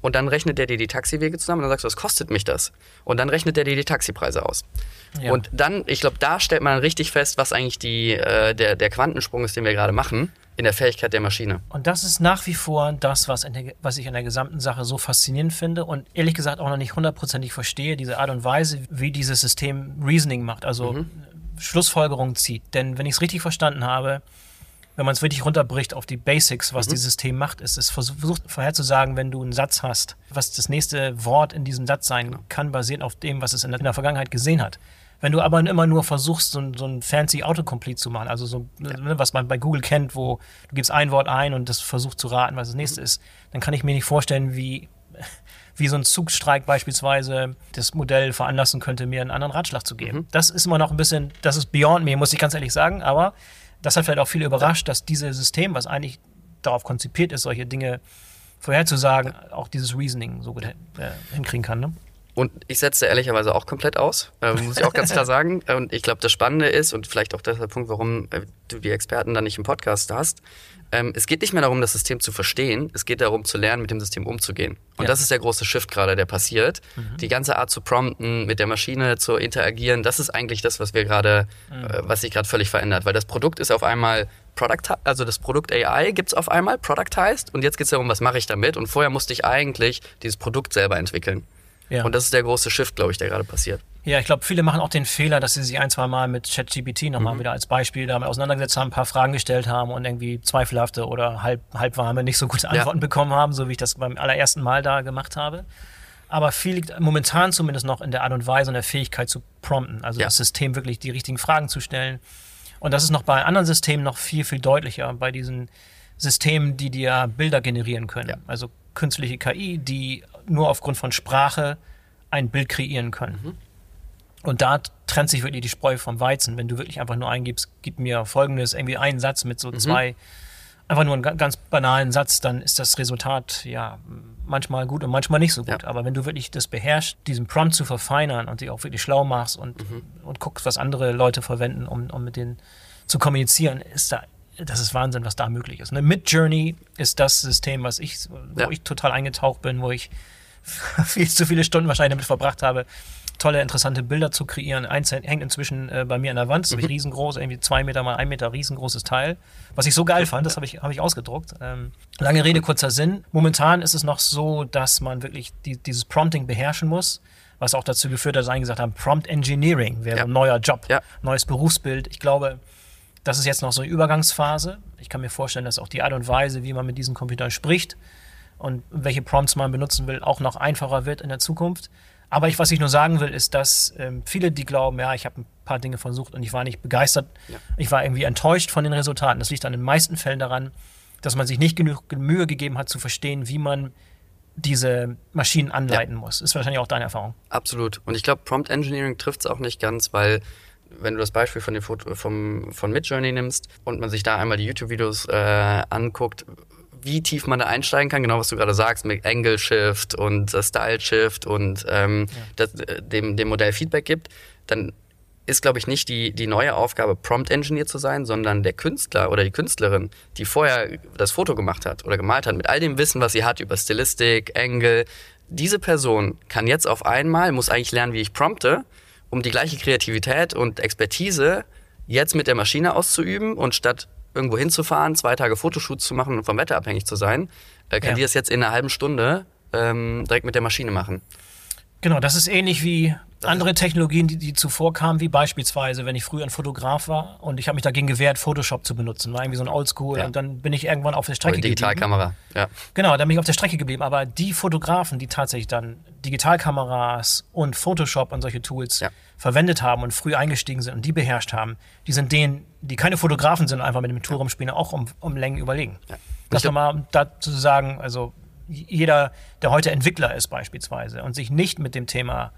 Und dann rechnet der dir die Taxiwege zusammen und dann sagst du, was kostet mich das? Und dann rechnet der dir die Taxipreise aus. Ja. Und dann, ich glaube, da stellt man richtig fest, was eigentlich die, äh, der, der Quantensprung ist, den wir gerade machen in der Fähigkeit der Maschine. Und das ist nach wie vor das, was, der, was ich an der gesamten Sache so faszinierend finde und ehrlich gesagt auch noch nicht hundertprozentig verstehe, diese Art und Weise, wie dieses System Reasoning macht. Also mhm. Schlussfolgerungen zieht. Denn wenn ich es richtig verstanden habe, wenn man es wirklich runterbricht auf die Basics, was mhm. dieses System macht, ist es versucht vorherzusagen, wenn du einen Satz hast, was das nächste Wort in diesem Satz sein genau. kann, basiert auf dem, was es in der, in der Vergangenheit gesehen hat. Wenn du aber immer nur versuchst, so, so ein fancy Autocomplete zu machen, also so, ja. Ne, was man bei Google kennt, wo du gibst ein Wort ein und das versucht zu raten, was das nächste mhm. ist, dann kann ich mir nicht vorstellen, wie wie so ein Zugstreik beispielsweise das Modell veranlassen könnte, mir einen anderen Ratschlag zu geben. Mhm. Das ist immer noch ein bisschen, das ist beyond me, muss ich ganz ehrlich sagen, aber das hat vielleicht auch viele überrascht, dass dieses System, was eigentlich darauf konzipiert ist, solche Dinge vorherzusagen, auch dieses Reasoning so gut äh, hinkriegen kann. Ne? Und ich setze ehrlicherweise auch komplett aus, äh, muss ich auch ganz klar sagen. Und ich glaube, das Spannende ist, und vielleicht auch der Punkt, warum äh, du die Experten dann nicht im Podcast hast, ähm, es geht nicht mehr darum, das System zu verstehen, es geht darum zu lernen, mit dem System umzugehen. Und ja. das ist der große Shift gerade, der passiert. Mhm. Die ganze Art zu prompten, mit der Maschine zu interagieren, das ist eigentlich das, was wir gerade, mhm. äh, was sich gerade völlig verändert. Weil das Produkt ist auf einmal Product, also das Produkt AI gibt's auf einmal, productized, und jetzt geht's darum, was mache ich damit? Und vorher musste ich eigentlich dieses Produkt selber entwickeln. Ja. Und das ist der große Shift, glaube ich, der gerade passiert. Ja, ich glaube, viele machen auch den Fehler, dass sie sich ein, zwei Mal mit ChatGPT nochmal mhm. wieder als Beispiel damit auseinandergesetzt haben, ein paar Fragen gestellt haben und irgendwie zweifelhafte oder halb, halbwarme, nicht so gute Antworten ja. bekommen haben, so wie ich das beim allerersten Mal da gemacht habe. Aber viel liegt momentan zumindest noch in der Art und Weise und der Fähigkeit zu prompten, also ja. das System wirklich die richtigen Fragen zu stellen. Und das ist noch bei anderen Systemen noch viel, viel deutlicher, bei diesen Systemen, die dir Bilder generieren können. Ja. Also künstliche KI, die nur aufgrund von Sprache ein Bild kreieren können. Mhm. Und da trennt sich wirklich die Spreu vom Weizen. Wenn du wirklich einfach nur eingibst, gib mir folgendes, irgendwie einen Satz mit so mhm. zwei, einfach nur einen ganz banalen Satz, dann ist das Resultat ja manchmal gut und manchmal nicht so gut. Ja. Aber wenn du wirklich das beherrschst, diesen Prompt zu verfeinern und dich auch wirklich schlau machst und, mhm. und guckst, was andere Leute verwenden, um, um mit den zu kommunizieren, ist da, das ist Wahnsinn, was da möglich ist. Ne? Midjourney ist das System, was ich, wo Ja. ich total eingetaucht bin, wo ich viel zu viele Stunden wahrscheinlich damit verbracht habe, tolle, interessante Bilder zu kreieren. Eins hängt inzwischen äh, bei mir an der Wand, das Mhm. ist riesengroß, irgendwie zwei Meter mal ein Meter riesengroßes Teil. Was ich so geil fand, das habe ich, hab ich ausgedruckt. Ähm, lange Rede, kurzer Sinn. Momentan ist es noch so, dass man wirklich die, dieses Prompting beherrschen muss, was auch dazu geführt hat, dass einige gesagt haben, Prompt Engineering wäre Ja. ein neuer Job, Ja. neues Berufsbild. Ich glaube, das ist jetzt noch so eine Übergangsphase. Ich kann mir vorstellen, dass auch die Art und Weise, wie man mit diesen Computern spricht und welche Prompts man benutzen will, auch noch einfacher wird in der Zukunft. Aber ich, was ich nur sagen will, ist, dass ähm, viele, die glauben, ja, ich habe ein paar Dinge versucht und ich war nicht begeistert, Ja. ich war irgendwie enttäuscht von den Resultaten. Das liegt dann in den meisten Fällen daran, dass man sich nicht genug Mühe gegeben hat zu verstehen, wie man diese Maschinen anleiten muss. Ist wahrscheinlich auch deine Erfahrung. Absolut. Und ich glaube, Prompt Engineering trifft es auch nicht ganz, weil wenn du das Beispiel von, den Foto, vom, von Midjourney nimmst und man sich da einmal die YouTube-Videos äh, anguckt, wie tief man da einsteigen kann, genau was du gerade sagst, mit Angle Shift und äh, Style Shift und ähm, das, äh, dem, dem Modell Feedback gibt, dann ist, glaube ich, nicht die, die neue Aufgabe, Prompt Engineer zu sein, sondern der Künstler oder die Künstlerin, die vorher das Foto gemacht hat oder gemalt hat, mit all dem Wissen, was sie hat über Stilistik, Angle. Diese Person kann jetzt auf einmal, muss eigentlich lernen, wie ich prompte, um die gleiche Kreativität und Expertise jetzt mit der Maschine auszuüben und statt irgendwo hinzufahren, zwei Tage Fotoshoots zu machen und vom Wetter abhängig zu sein, äh, kann Ja. die das jetzt in einer halben Stunde ähm, direkt mit der Maschine machen. Genau, das ist ähnlich wie andere Technologien, die, die zuvor kamen, wie beispielsweise, wenn ich früher ein Fotograf war und ich habe mich dagegen gewehrt, Photoshop zu benutzen. War irgendwie so ein Oldschool Ja. und dann bin ich irgendwann auf der Oder Strecke geblieben. Digitalkamera. Ja. Genau, dann bin ich auf der Strecke geblieben. Aber die Fotografen, die tatsächlich dann Digitalkameras und Photoshop und solche Tools Ja. verwendet haben und früh eingestiegen sind und die beherrscht haben, die sind denen, die keine Fotografen sind, einfach mit dem Tool rumspielen, auch um, um Längen überlegen. Ja. Das nochmal dazu zu sagen, also jeder, der heute Entwickler ist beispielsweise und sich nicht mit dem Thema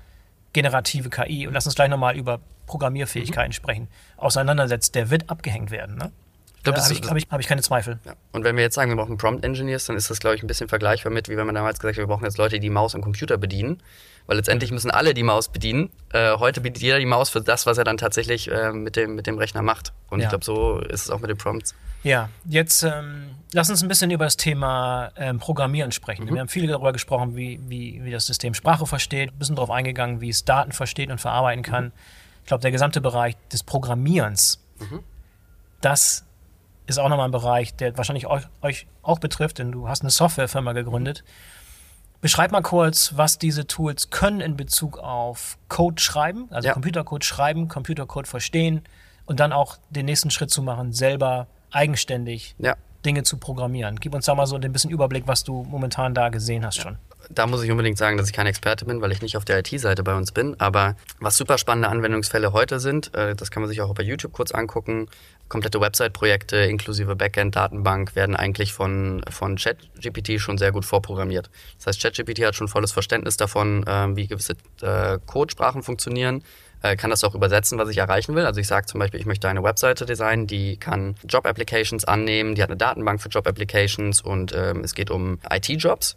generative KI, und lass uns gleich nochmal über Programmierfähigkeiten Mhm. sprechen, auseinandersetzt, der wird abgehängt werden. Ne? Ich glaube, da habe ich, hab ich, hab ich keine Zweifel. Ja. Und wenn wir jetzt sagen, wir brauchen Prompt Engineers, dann ist das, glaube ich, ein bisschen vergleichbar mit, wie wenn man damals gesagt hat, wir brauchen jetzt Leute, die Maus und Computer bedienen. Weil letztendlich müssen alle die Maus bedienen. Äh, heute bedient jeder die Maus für das, was er dann tatsächlich äh, mit, dem, mit dem Rechner macht. Und Ja. ich glaube, so ist es auch mit den Prompts. Ja, jetzt ähm, lass uns ein bisschen über das Thema ähm, Programmieren sprechen. Wir haben viel darüber gesprochen, wie, wie, wie das System Sprache versteht, ein bisschen darauf eingegangen, wie es Daten versteht und verarbeiten kann. Ich glaube, der gesamte Bereich des Programmierens, das ist auch nochmal ein Bereich, der wahrscheinlich euch, euch auch betrifft, denn du hast eine Softwarefirma gegründet. Beschreib mal kurz, was diese Tools können in Bezug auf Code schreiben, also Ja. Computercode schreiben, Computercode verstehen und dann auch den nächsten Schritt zu machen, selber eigenständig Ja. Dinge zu programmieren. Gib uns da mal so ein bisschen Überblick, was du momentan da gesehen hast schon. Da muss ich unbedingt sagen, dass ich kein Experte bin, weil ich nicht auf der IT-Seite bei uns bin. Aber was super spannende Anwendungsfälle heute sind, äh, das kann man sich auch bei YouTube kurz angucken. Komplette Website-Projekte inklusive Backend-Datenbank werden eigentlich von, von ChatGPT schon sehr gut vorprogrammiert. Das heißt, ChatGPT hat schon volles Verständnis davon, äh, wie gewisse äh, Codesprachen funktionieren äh, kann das auch übersetzen, was ich erreichen will. Also ich sage zum Beispiel, ich möchte eine Webseite designen, die kann Job-Applications annehmen, die hat eine Datenbank für Job-Applications und ähm, es geht um IT-Jobs.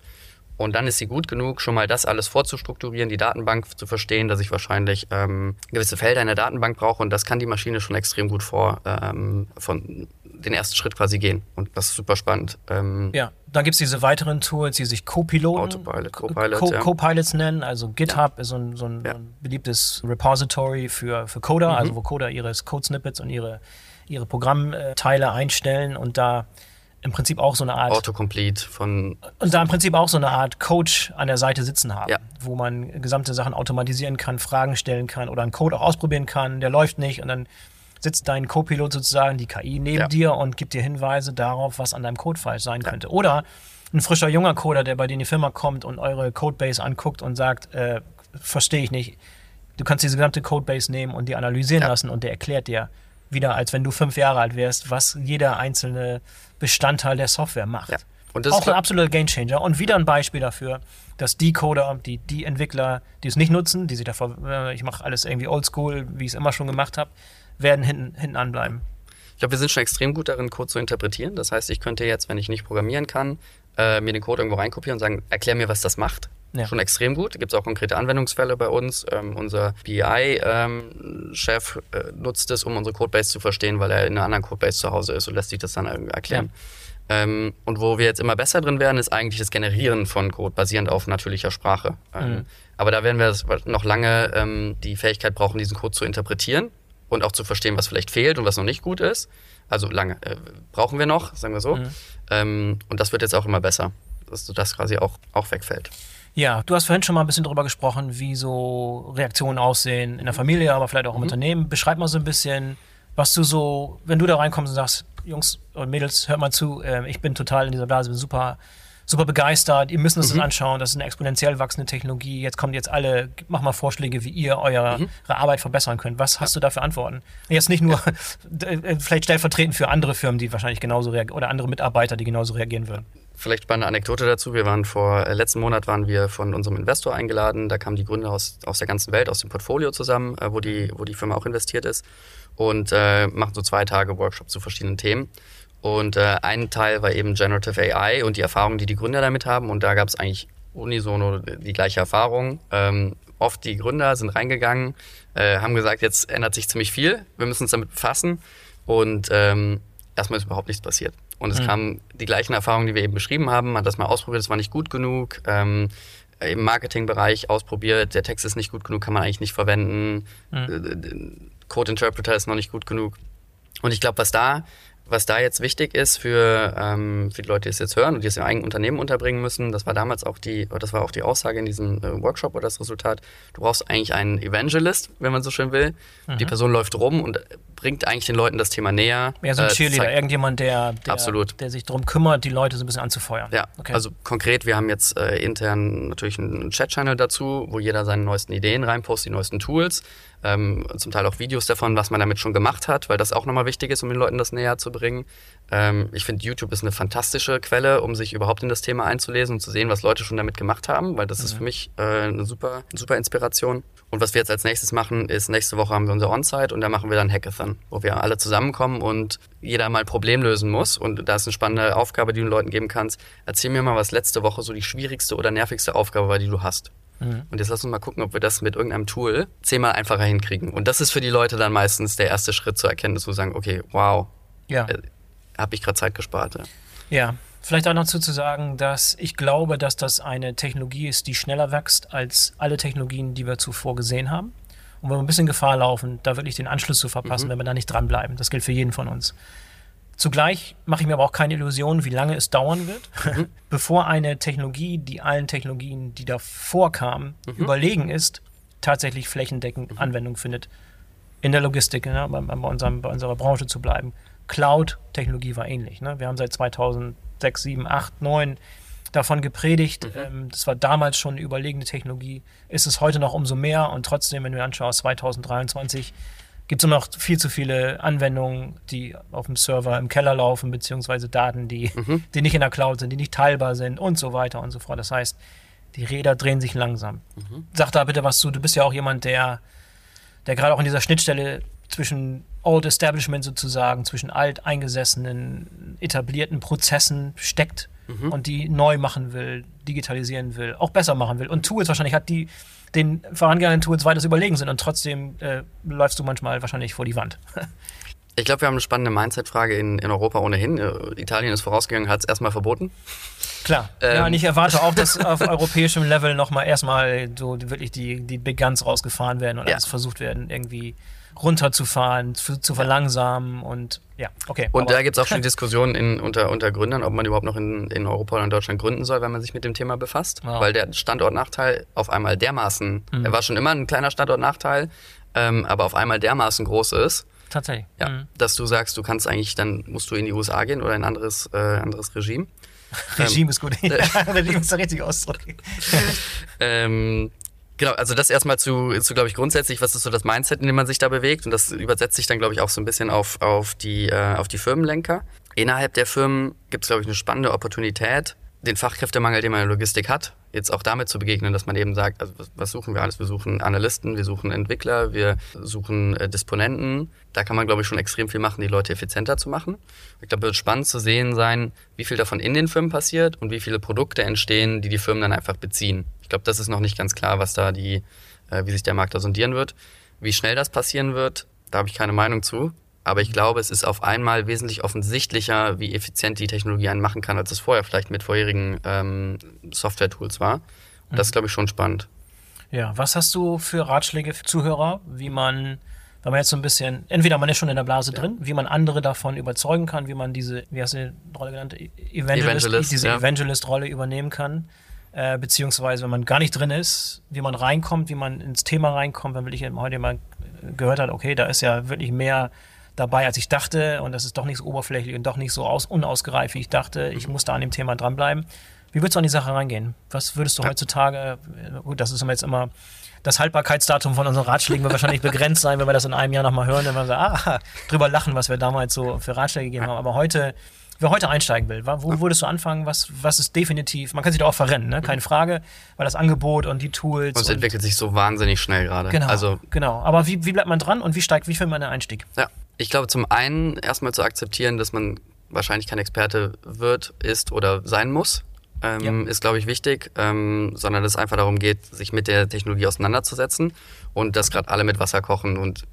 Und dann ist sie gut genug, schon mal das alles vorzustrukturieren, die Datenbank zu verstehen, dass ich wahrscheinlich ähm, gewisse Felder in der Datenbank brauche und das kann die Maschine schon extrem gut vor ähm, von den ersten Schritt quasi gehen. Und das ist super spannend. Ähm, Ja, dann gibt es diese weiteren Tools, die sich Copiloten, Autopilot, Co- Copilot, Co ja. Copilots nennen. Also GitHub ist so ein, so ein, Ja. so ein beliebtes Repository für, für Coder, Mhm. also wo Coder ihre Code-Snippets und ihre, ihre Programmteile einstellen und da im Prinzip auch so eine Art Autocomplete von und da im Prinzip auch so eine Art Coach an der Seite sitzen haben, Ja. wo man gesamte Sachen automatisieren kann, Fragen stellen kann oder einen Code auch ausprobieren kann, der läuft nicht und dann sitzt dein Co-Pilot sozusagen, die KI neben Ja. dir und gibt dir Hinweise darauf, was an deinem Code falsch sein könnte. Oder ein frischer junger Coder, der bei dir in die Firma kommt und eure Codebase anguckt und sagt, äh, verstehe ich nicht. Du kannst diese gesamte Codebase nehmen und die analysieren Ja. lassen und der erklärt dir wieder, als wenn du fünf Jahre alt wärst, was jeder einzelne Bestandteil der Software macht. Ja. Und das ist auch ein absoluter Gamechanger. Und wieder ein Beispiel dafür, dass die Coder, die, die Entwickler, die es nicht nutzen, die sich davor, äh, ich mache alles irgendwie oldschool, wie ich es immer schon gemacht habe, werden hinten, hinten anbleiben. Ich glaube, wir sind schon extrem gut darin, Code zu interpretieren. Das heißt, ich könnte jetzt, wenn ich nicht programmieren kann, äh, mir den Code irgendwo reinkopieren und sagen, erklär mir, was das macht. Ja. Schon extrem gut. Gibt es auch konkrete Anwendungsfälle bei uns. Ähm, unser BI-Chef ähm, äh, nutzt es, um unsere Codebase zu verstehen, weil er in einer anderen Codebase zu Hause ist und lässt sich das dann irgendwie erklären. Ja. Ähm, und wo wir jetzt immer besser drin werden, ist eigentlich das Generieren von Code basierend auf natürlicher Sprache. Ähm, mhm. Aber da werden wir noch lange ähm, die Fähigkeit brauchen, diesen Code zu interpretieren und auch zu verstehen, was vielleicht fehlt und was noch nicht gut ist. Also lange äh, brauchen wir noch, sagen wir so. Mhm. Ähm, und das wird jetzt auch immer besser, dass das quasi auch, auch wegfällt. Ja, du hast vorhin schon mal ein bisschen darüber gesprochen, wie so Reaktionen aussehen in der Familie, aber vielleicht auch im mhm. Unternehmen. Beschreib mal so ein bisschen, was du so, wenn du da reinkommst und sagst, Jungs und Mädels, hört mal zu, äh, ich bin total in dieser Blase, bin super super begeistert, ihr müsst uns mhm. das anschauen, das ist eine exponentiell wachsende Technologie, jetzt kommt jetzt alle, mach mal Vorschläge, wie ihr eure mhm. Arbeit verbessern könnt. Was hast du da für Antworten? Jetzt nicht nur, ja. Äh, vielleicht stellvertretend für andere Firmen, die wahrscheinlich genauso reagieren, oder andere Mitarbeiter, die genauso reagieren würden. Vielleicht spannende Anekdote dazu. Wir waren vor äh, letzten Monat waren wir von unserem Investor eingeladen. Da kamen die Gründer aus, aus der ganzen Welt, aus dem Portfolio zusammen, äh, wo die, wo die Firma auch investiert ist und äh, machen so zwei Tage Workshop zu verschiedenen Themen. Und äh, ein Teil war eben Generative AI und die Erfahrungen, die die Gründer damit haben. Und da gab es eigentlich unisono die gleiche Erfahrung. Ähm, oft die Gründer sind reingegangen, äh, haben gesagt, jetzt ändert sich ziemlich viel, wir müssen uns damit befassen. Und ähm, erstmal ist überhaupt nichts passiert. Und es mhm. kamen die gleichen Erfahrungen, die wir eben beschrieben haben. Man hat das mal ausprobiert, es war nicht gut genug. Ähm, Im Marketingbereich ausprobiert, der Text ist nicht gut genug, kann man eigentlich nicht verwenden. Mhm. Code Interpreter ist noch nicht gut genug. Und ich glaube, was da was da jetzt wichtig ist für, ähm, für die Leute, die es jetzt hören und die es im eigenen Unternehmen unterbringen müssen, das war damals auch die, das war auch die Aussage in diesem äh, Workshop oder das Resultat, du brauchst eigentlich einen Evangelist, wenn man so schön will. Mhm. Die Person läuft rum und bringt eigentlich den Leuten das Thema näher. Ja, so ein äh, Cheerleader, irgendjemand, der, der, Absolut. der sich darum kümmert, die Leute so ein bisschen anzufeuern. Ja, okay. also konkret, wir haben jetzt äh, intern natürlich einen Chat-Channel dazu, wo jeder seine neuesten Ideen reinpostet, die neuesten Tools ähm, zum Teil auch Videos davon, was man damit schon gemacht hat, weil das auch nochmal wichtig ist, um den Leuten das näher zu bringen. Ähm, ich finde, YouTube ist eine fantastische Quelle, um sich überhaupt in das Thema einzulesen und zu sehen, was Leute schon damit gemacht haben, weil das mhm. ist für mich äh, eine super, super Inspiration. Und was wir jetzt als nächstes machen, ist, nächste Woche haben wir unser On-Site und da machen wir dann Hackathon, wo wir alle zusammenkommen und jeder mal ein Problem lösen muss. Und da ist eine spannende Aufgabe, die du den Leuten geben kannst. Erzähl mir mal, was letzte Woche so die schwierigste oder nervigste Aufgabe war, die du hast. Mhm. Und jetzt lass uns mal gucken, ob wir das mit irgendeinem Tool zehnmal einfacher hinkriegen. Und das ist für die Leute dann meistens der erste Schritt zur Erkenntnis, wo sie sagen, okay, wow, ja. äh, habe ich gerade Zeit gespart. Ja. ja. Vielleicht auch noch dazu zu sagen, dass ich glaube, dass das eine Technologie ist, die schneller wächst als alle Technologien, die wir zuvor gesehen haben. Und wenn wir ein bisschen Gefahr laufen, da wirklich den Anschluss zu verpassen, mhm. wenn wir da nicht dranbleiben. Das gilt für jeden von uns. Zugleich mache ich mir aber auch keine Illusionen, wie lange es dauern wird, mhm. bevor eine Technologie, die allen Technologien, die davor kamen, mhm. überlegen ist, tatsächlich flächendeckend mhm. Anwendung findet. In der Logistik, ne, bei, bei, unserem, bei unserer Branche zu bleiben. Cloud-Technologie war ähnlich. Ne? Wir haben seit 2006, 7, 8, 9 davon gepredigt. Mhm. Ähm, das war damals schon eine überlegene Technologie. Ist es heute noch umso mehr und trotzdem, wenn du anschaust, 2023 gibt es noch viel zu viele Anwendungen, die auf dem Server im Keller laufen, beziehungsweise Daten, die, mhm. die nicht in der Cloud sind, die nicht teilbar sind und so weiter und so fort. Das heißt, die Räder drehen sich langsam. Mhm. Sag da bitte was zu. Du bist ja auch jemand, der, der gerade auch in dieser Schnittstelle zwischen Old Establishment sozusagen, zwischen alteingesessenen, etablierten Prozessen steckt mhm. und die neu machen will, digitalisieren will, auch besser machen will und Tools wahrscheinlich hat, die den vorangegangenen Tools weitaus überlegen sind und trotzdem äh, läufst du manchmal wahrscheinlich vor die Wand. Ich glaube, wir haben eine spannende Mindset-Frage in, in Europa ohnehin. Äh, Italien ist vorausgegangen, hat es erstmal verboten. Klar. Ähm. Ja, und ich erwarte auch, dass auf europäischem Level nochmal erstmal so wirklich die, die Big Guns rausgefahren werden und ja. alles versucht werden, irgendwie runterzufahren, zu, zu verlangsamen und ja, okay. Und da gibt es auch schon Diskussionen in, unter, unter Gründern, ob man überhaupt noch in, in Europa oder in Deutschland gründen soll, wenn man sich mit dem Thema befasst. Wow. Weil der Standortnachteil auf einmal dermaßen, mhm. er war schon immer ein kleiner Standortnachteil, ähm, aber auf einmal dermaßen groß ist. Tatsächlich. Ja, mhm. Dass du sagst, du kannst eigentlich, dann musst du in die USA gehen oder in ein anderes, äh, anderes Regime. Regime ähm, ist gut. Regime ist der richtige Ausdruck. ähm, Genau, also das erstmal zu, zu glaube ich, grundsätzlich, was ist so das Mindset, in dem man sich da bewegt. Und das übersetzt sich dann, glaube ich, auch so ein bisschen auf, auf, die, äh, auf die Firmenlenker. Innerhalb der Firmen gibt es, glaube ich, eine spannende Opportunität, den Fachkräftemangel, den man in der Logistik hat, jetzt auch damit zu begegnen, dass man eben sagt, also was, suchen wir alles? Wir suchen Analysten, wir suchen Entwickler, wir suchen äh, Disponenten. Da kann man, glaube ich, schon extrem viel machen, die Leute effizienter zu machen. Ich glaube, es wird spannend zu sehen sein, wie viel davon in den Firmen passiert und wie viele Produkte entstehen, die die Firmen dann einfach beziehen. Ich glaube, das ist noch nicht ganz klar, was da die, äh, wie sich der Markt da sondieren wird. Wie schnell das passieren wird, da habe ich keine Meinung zu. Aber ich glaube, es ist auf einmal wesentlich offensichtlicher, wie effizient die Technologie einen machen kann, als es vorher vielleicht mit vorherigen ähm, Software-Tools war. Und das ist, glaube ich, schon spannend. Ja, was hast du für Ratschläge für Zuhörer, wie man, wenn man jetzt so ein bisschen, entweder man ist schon in der Blase ja. drin, wie man andere davon überzeugen kann, wie man diese, wie hast du die Rolle genannt, Evangelist, Evangelist diese ja. Evangelist-Rolle übernehmen kann, äh, beziehungsweise wenn man gar nicht drin ist, wie man reinkommt, wie man ins Thema reinkommt, wenn wirklich heute mal gehört hat, okay, da ist ja wirklich mehr dabei, als ich dachte und das ist doch nicht so oberflächlich und doch nicht so aus, unausgereift, wie ich dachte. Ich mhm. muss da an dem Thema dranbleiben. Wie würdest du an die Sache reingehen? Was würdest du heutzutage, äh, gut, das ist jetzt immer, das Haltbarkeitsdatum von unseren Ratschlägen wird wahrscheinlich begrenzt sein, wenn wir das in einem Jahr nochmal hören, dann werden wir sagen, ah, drüber lachen, was wir damals so für Ratschläge gegeben haben. Aber heute, wer heute einsteigen will, wo würdest du anfangen? Was, was ist definitiv, man kann sich da auch verrennen, ne? keine Frage, weil das Angebot und die Tools. Und es entwickelt sich so wahnsinnig schnell gerade. Genau, also, genau. Aber wie, wie bleibt man dran und wie steigt, wie findet man den Einstieg? Ja, ich glaube zum einen erstmal zu akzeptieren, dass man wahrscheinlich kein Experte wird, ist oder sein muss ähm, ja. ist, glaube ich, wichtig, ähm, sondern es einfach darum geht, sich mit der Technologie auseinanderzusetzen und dass gerade alle mit Wasser kochen und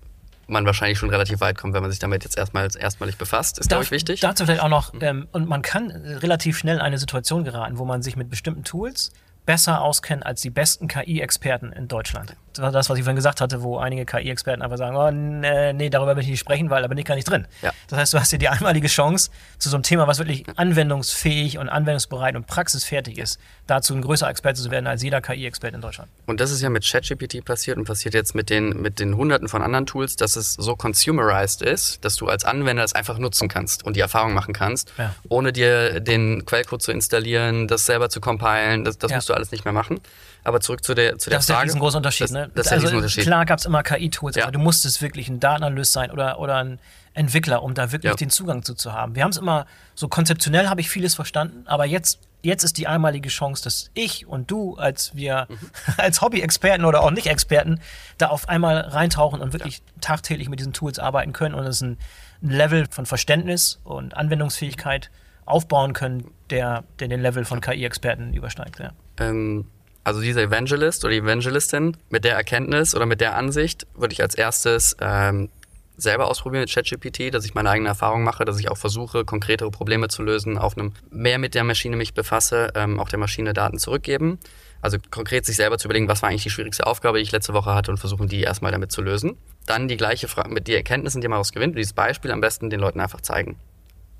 man wahrscheinlich schon relativ weit kommt, wenn man sich damit jetzt erstmal erstmalig befasst, ist, glaube ich, wichtig. Dazu vielleicht auch noch, ähm, und man kann relativ schnell in eine Situation geraten, wo man sich mit bestimmten Tools besser auskennen als die besten KI-Experten in Deutschland. Das was ich vorhin gesagt hatte, wo einige KI-Experten einfach sagen, oh, nee, nee, darüber will ich nicht sprechen, weil da bin ich gar nicht drin. Ja. Das heißt, du hast hier die einmalige Chance, zu so einem Thema, was wirklich anwendungsfähig und anwendungsbereit und praxisfertig ist, dazu ein größerer Experte zu werden als jeder KI-Experte in Deutschland. Und das ist ja mit ChatGPT passiert und passiert jetzt mit den, mit den hunderten von anderen Tools, dass es so consumerized ist, dass du als Anwender es einfach nutzen kannst und die Erfahrung machen kannst, ja. ohne dir den Quellcode zu installieren, das selber zu compilen, das, das ja. musst du alles nicht mehr machen. Aber zurück zu der, zu der das Frage. Das ist ein großer Unterschied, das, ne? Das ist also, ein Unterschied. Klar gab es immer KI-Tools, ja. aber du musstest wirklich ein Datenanalyst sein oder, oder ein Entwickler, um da wirklich ja. den Zugang zu, zu haben. Wir haben es immer, so konzeptionell habe ich vieles verstanden, aber jetzt, jetzt ist die einmalige Chance, dass ich und du, als wir, mhm. als Hobby-Experten oder auch Nicht-Experten, da auf einmal reintauchen und wirklich ja. tagtäglich mit diesen Tools arbeiten können und es ein, ein Level von Verständnis und Anwendungsfähigkeit aufbauen können, der, der den Level von KI-Experten übersteigt. Ja. Ähm, also dieser Evangelist oder Evangelistin mit der Erkenntnis oder mit der Ansicht würde ich als erstes ähm, selber ausprobieren mit ChatGPT, dass ich meine eigene Erfahrung mache, dass ich auch versuche, konkretere Probleme zu lösen, auf einem mehr mit der Maschine mich befasse, ähm, auch der Maschine Daten zurückgeben. Also konkret sich selber zu überlegen, was war eigentlich die schwierigste Aufgabe, die ich letzte Woche hatte und versuchen, die erstmal damit zu lösen. Dann die gleiche Frage, mit die Erkenntnissen, die man daraus gewinnt, dieses Beispiel am besten den Leuten einfach zeigen.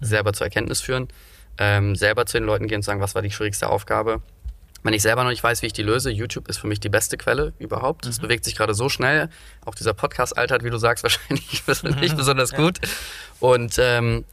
Selber zur Erkenntnis führen, ähm, selber zu den Leuten gehen und sagen, was war die schwierigste Aufgabe wenn ich selber noch nicht weiß, wie ich die löse, YouTube ist für mich die beste Quelle überhaupt. Es mhm. bewegt sich gerade so schnell. Auch dieser Podcast altert, wie du sagst, wahrscheinlich nicht besonders gut. Und ähm,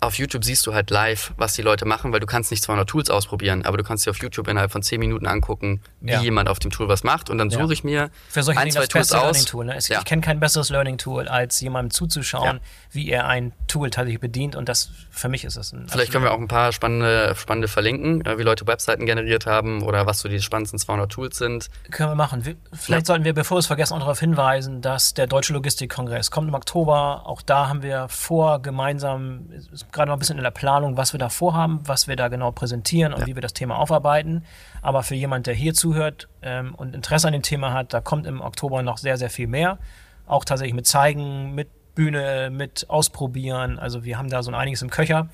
auf YouTube siehst du halt live, was die Leute machen, weil du kannst nicht 200 Tools ausprobieren, aber du kannst dir auf YouTube innerhalb von 10 Minuten angucken, wie ja. jemand auf dem Tool was macht und dann suche ich mir Für solche ein, zwei das Tools aus. Tool, ne? es, ja. Ich kenne kein besseres Learning Tool, als jemandem zuzuschauen, wie er ein Tool tatsächlich bedient und das für mich ist das ein Vielleicht können wir auch ein paar spannende, spannende verlinken, äh, wie Leute Webseiten generiert haben oder was so die spannendsten 200 Tools sind. Können wir machen. Vielleicht sollten wir, bevor wir es vergessen, auch darauf hinweisen, dass der Deutsche Logistikkongress kommt im Oktober. Auch da haben wir vor, gemeinsam, gerade noch ein bisschen in der Planung, was wir da vorhaben, was wir da genau präsentieren und ja. wie wir das Thema aufarbeiten. Aber für jemand, der hier zuhört ähm, und Interesse an dem Thema hat, da kommt im Oktober noch sehr, sehr viel mehr. Auch tatsächlich mit Zeigen, mit Bühne, mit Ausprobieren. Also wir haben da so einiges im Köcher.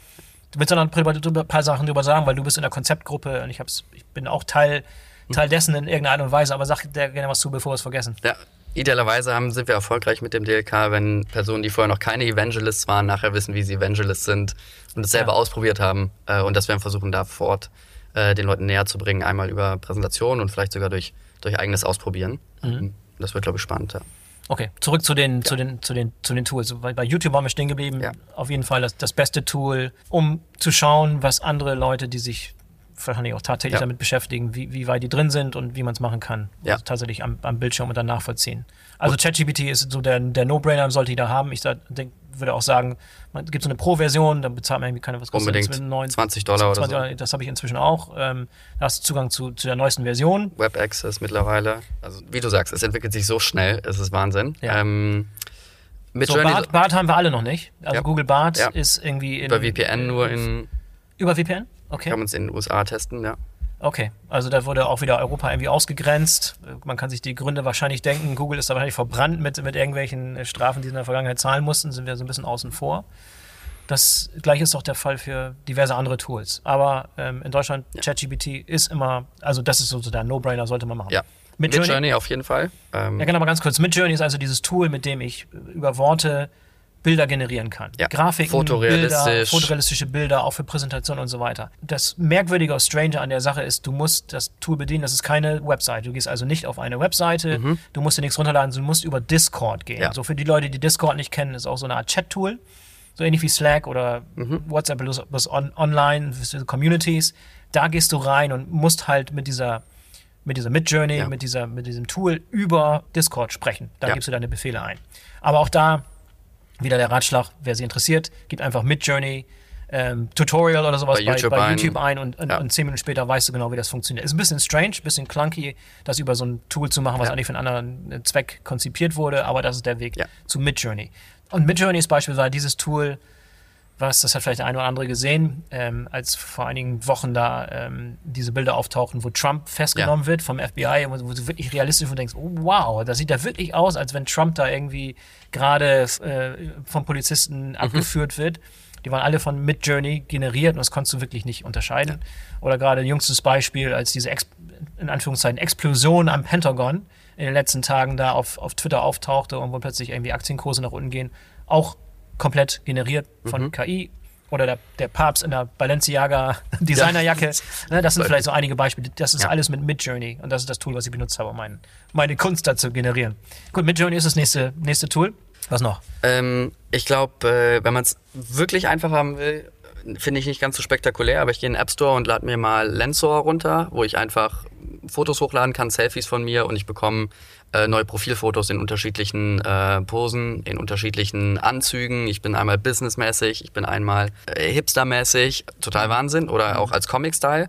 Du willst noch ein paar Sachen drüber sagen, weil du bist in der Konzeptgruppe und ich, hab's, ich bin auch Teil, Teil dessen in irgendeiner Art und Weise, aber sag dir gerne was zu, bevor wir es vergessen. Ja, Idealerweise haben, sind wir erfolgreich mit dem DLK, wenn Personen, die vorher noch keine Evangelists waren, nachher wissen, wie sie Evangelists sind und es selber ja. ausprobiert haben. Äh, und das werden versuchen, da vor Ort äh, den Leuten näher zu bringen, einmal über Präsentation und vielleicht sogar durch, durch eigenes Ausprobieren. Mhm. Ähm, das wird, glaube ich, spannend. Ja. Okay, zurück zu den, ja. zu den, zu den, zu den Tools. Bei, bei YouTube waren wir stehen geblieben. Ja. Auf jeden Fall das, das beste Tool, um zu schauen, was andere Leute, die sich wahrscheinlich auch tatsächlich ja. damit beschäftigen, wie, wie weit die drin sind und wie man es machen kann. Ja. Also tatsächlich am, am Bildschirm und dann nachvollziehen. Also ChatGPT ist so der, der No-Brainer, sollte jeder haben. Ich da, denk, würde auch sagen, man gibt so eine Pro-Version, dann bezahlt man irgendwie keine, was kostet Unbedingt. das? 9, 20 Dollar 20 oder so. Das habe ich inzwischen auch. Ähm, da hast du Zugang zu, zu der neuesten Version. Web Access mittlerweile. Also wie du sagst, es entwickelt sich so schnell, es ist Wahnsinn. Ja. Ähm, mit so, Bart, Bart, haben wir alle noch nicht. Also ja. Google Bart ja. ist irgendwie in, Über VPN nur in. Über VPN? Okay. Kann man es in den USA testen, ja. Okay, also da wurde auch wieder Europa irgendwie ausgegrenzt. Man kann sich die Gründe wahrscheinlich denken. Google ist da wahrscheinlich verbrannt mit, mit irgendwelchen Strafen, die sie in der Vergangenheit zahlen mussten, sind wir so ein bisschen außen vor. Das gleiche ist auch der Fall für diverse andere Tools. Aber ähm, in Deutschland, ja. ChatGPT ist immer, also das ist so der No-Brainer, sollte man machen. Ja. Mit, Journey, Journey auf jeden Fall. Ähm ja, genau, mal ganz kurz. Mit Journey ist also dieses Tool, mit dem ich über Worte Bilder generieren kann. Ja. Grafiken, Fotorealistisch. Bilder, fotorealistische Bilder, auch für Präsentationen und so weiter. Das Merkwürdige oder Stranger an der Sache ist, du musst das Tool bedienen, das ist keine Website. Du gehst also nicht auf eine Webseite, mhm. du musst dir nichts runterladen, du musst über Discord gehen. Ja. So für die Leute, die Discord nicht kennen, ist auch so eine Art Chat-Tool. So ähnlich wie Slack oder mhm. WhatsApp, bloß on, online, Communities. Da gehst du rein und musst halt mit dieser mit dieser Midjourney, ja. mit, dieser, mit diesem Tool über Discord sprechen. Da gibst du deine Befehle ein. Aber auch da wieder der Ratschlag, wer sich interessiert, gibt einfach Midjourney ähm, Tutorial oder sowas bei YouTube, bei, bei YouTube ein, und, und, ja. und, zehn Minuten später weißt du genau, wie das funktioniert. Ist ein bisschen strange, ein bisschen clunky, das über so ein Tool zu machen, was eigentlich für einen anderen Zweck konzipiert wurde, aber das ist der Weg zu Midjourney. Und Midjourney ist beispielsweise dieses Tool, was, das hat vielleicht der eine oder andere gesehen, ähm, als vor einigen Wochen da ähm, diese Bilder auftauchen, wo Trump festgenommen ja. wird vom FBI, wo, wo du wirklich realistisch und denkst, oh, wow, das sieht da wirklich aus, als wenn Trump da irgendwie gerade äh, vom Polizisten mhm. abgeführt wird. Die waren alle von Midjourney generiert und das konntest du wirklich nicht unterscheiden. Ja. Oder gerade jüngstes Beispiel, als diese Ex in Anführungszeichen Explosion am Pentagon in den letzten Tagen da auf, auf Twitter auftauchte und wo plötzlich irgendwie Aktienkurse nach unten gehen, auch komplett generiert von mhm. KI oder der, der Papst in der Balenciaga Designerjacke. Ja. Ne, das sind vielleicht so einige Beispiele. Das ist ja. alles mit Midjourney und das ist das Tool, was ich benutzt habe, um mein, meine Kunst dazu generieren. Gut, Midjourney ist das nächste, nächste Tool. Was noch? Ähm, ich glaube, äh, wenn man es wirklich einfach haben will, finde ich nicht ganz so spektakulär, aber ich gehe in den App Store und lade mir mal Lensor runter, wo ich einfach Fotos hochladen kann, Selfies von mir und ich bekomme äh, neue Profilfotos in unterschiedlichen äh, Posen, in unterschiedlichen Anzügen. Ich bin einmal businessmäßig, ich bin einmal äh, hipstermäßig, total Wahnsinn oder auch als Comic-Style.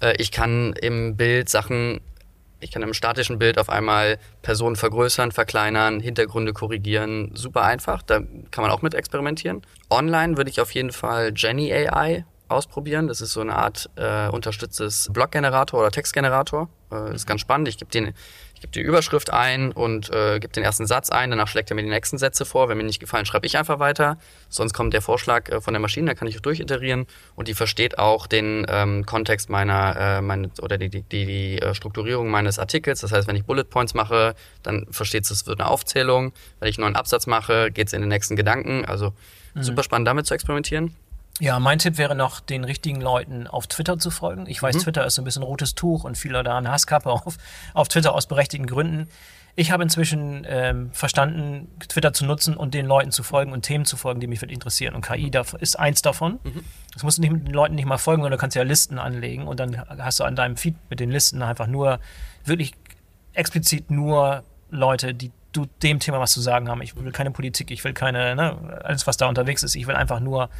Äh, ich kann im Bild Sachen ich kann im statischen Bild auf einmal Personen vergrößern, verkleinern, Hintergründe korrigieren. Super einfach. Da kann man auch mit experimentieren. Online würde ich auf jeden Fall Jenny AI ausprobieren. Das ist so eine Art äh, unterstütztes Bloggenerator oder Textgenerator. Äh, ist ganz spannend. Ich gebe den gebe die Überschrift ein und äh, gebe den ersten Satz ein, danach schlägt er mir die nächsten Sätze vor. Wenn mir nicht gefallen, schreibe ich einfach weiter. Sonst kommt der Vorschlag äh, von der Maschine, da kann ich durchiterieren und die versteht auch den ähm, Kontext meiner äh, meine, oder die, die, die, die äh, Strukturierung meines Artikels. Das heißt, wenn ich Bullet Points mache, dann versteht es, es wird eine Aufzählung. Wenn ich einen neuen Absatz mache, geht es in den nächsten Gedanken. Also mhm. super spannend damit zu experimentieren. Ja, mein Tipp wäre noch, den richtigen Leuten auf Twitter zu folgen. Ich weiß, mhm. Twitter ist so ein bisschen rotes Tuch und viele da eine Hasskappe auf, auf Twitter aus berechtigten Gründen. Ich habe inzwischen ähm, verstanden, Twitter zu nutzen und den Leuten zu folgen und Themen zu folgen, die mich wirklich interessieren. Und KI ist eins davon. Mhm. Das musst du nicht den Leuten nicht mal folgen, sondern du kannst ja Listen anlegen und dann hast du an deinem Feed mit den Listen einfach nur wirklich explizit nur Leute, die du dem Thema was zu sagen haben. Ich will keine Politik, ich will keine, ne, alles was da unterwegs ist. Ich will einfach nur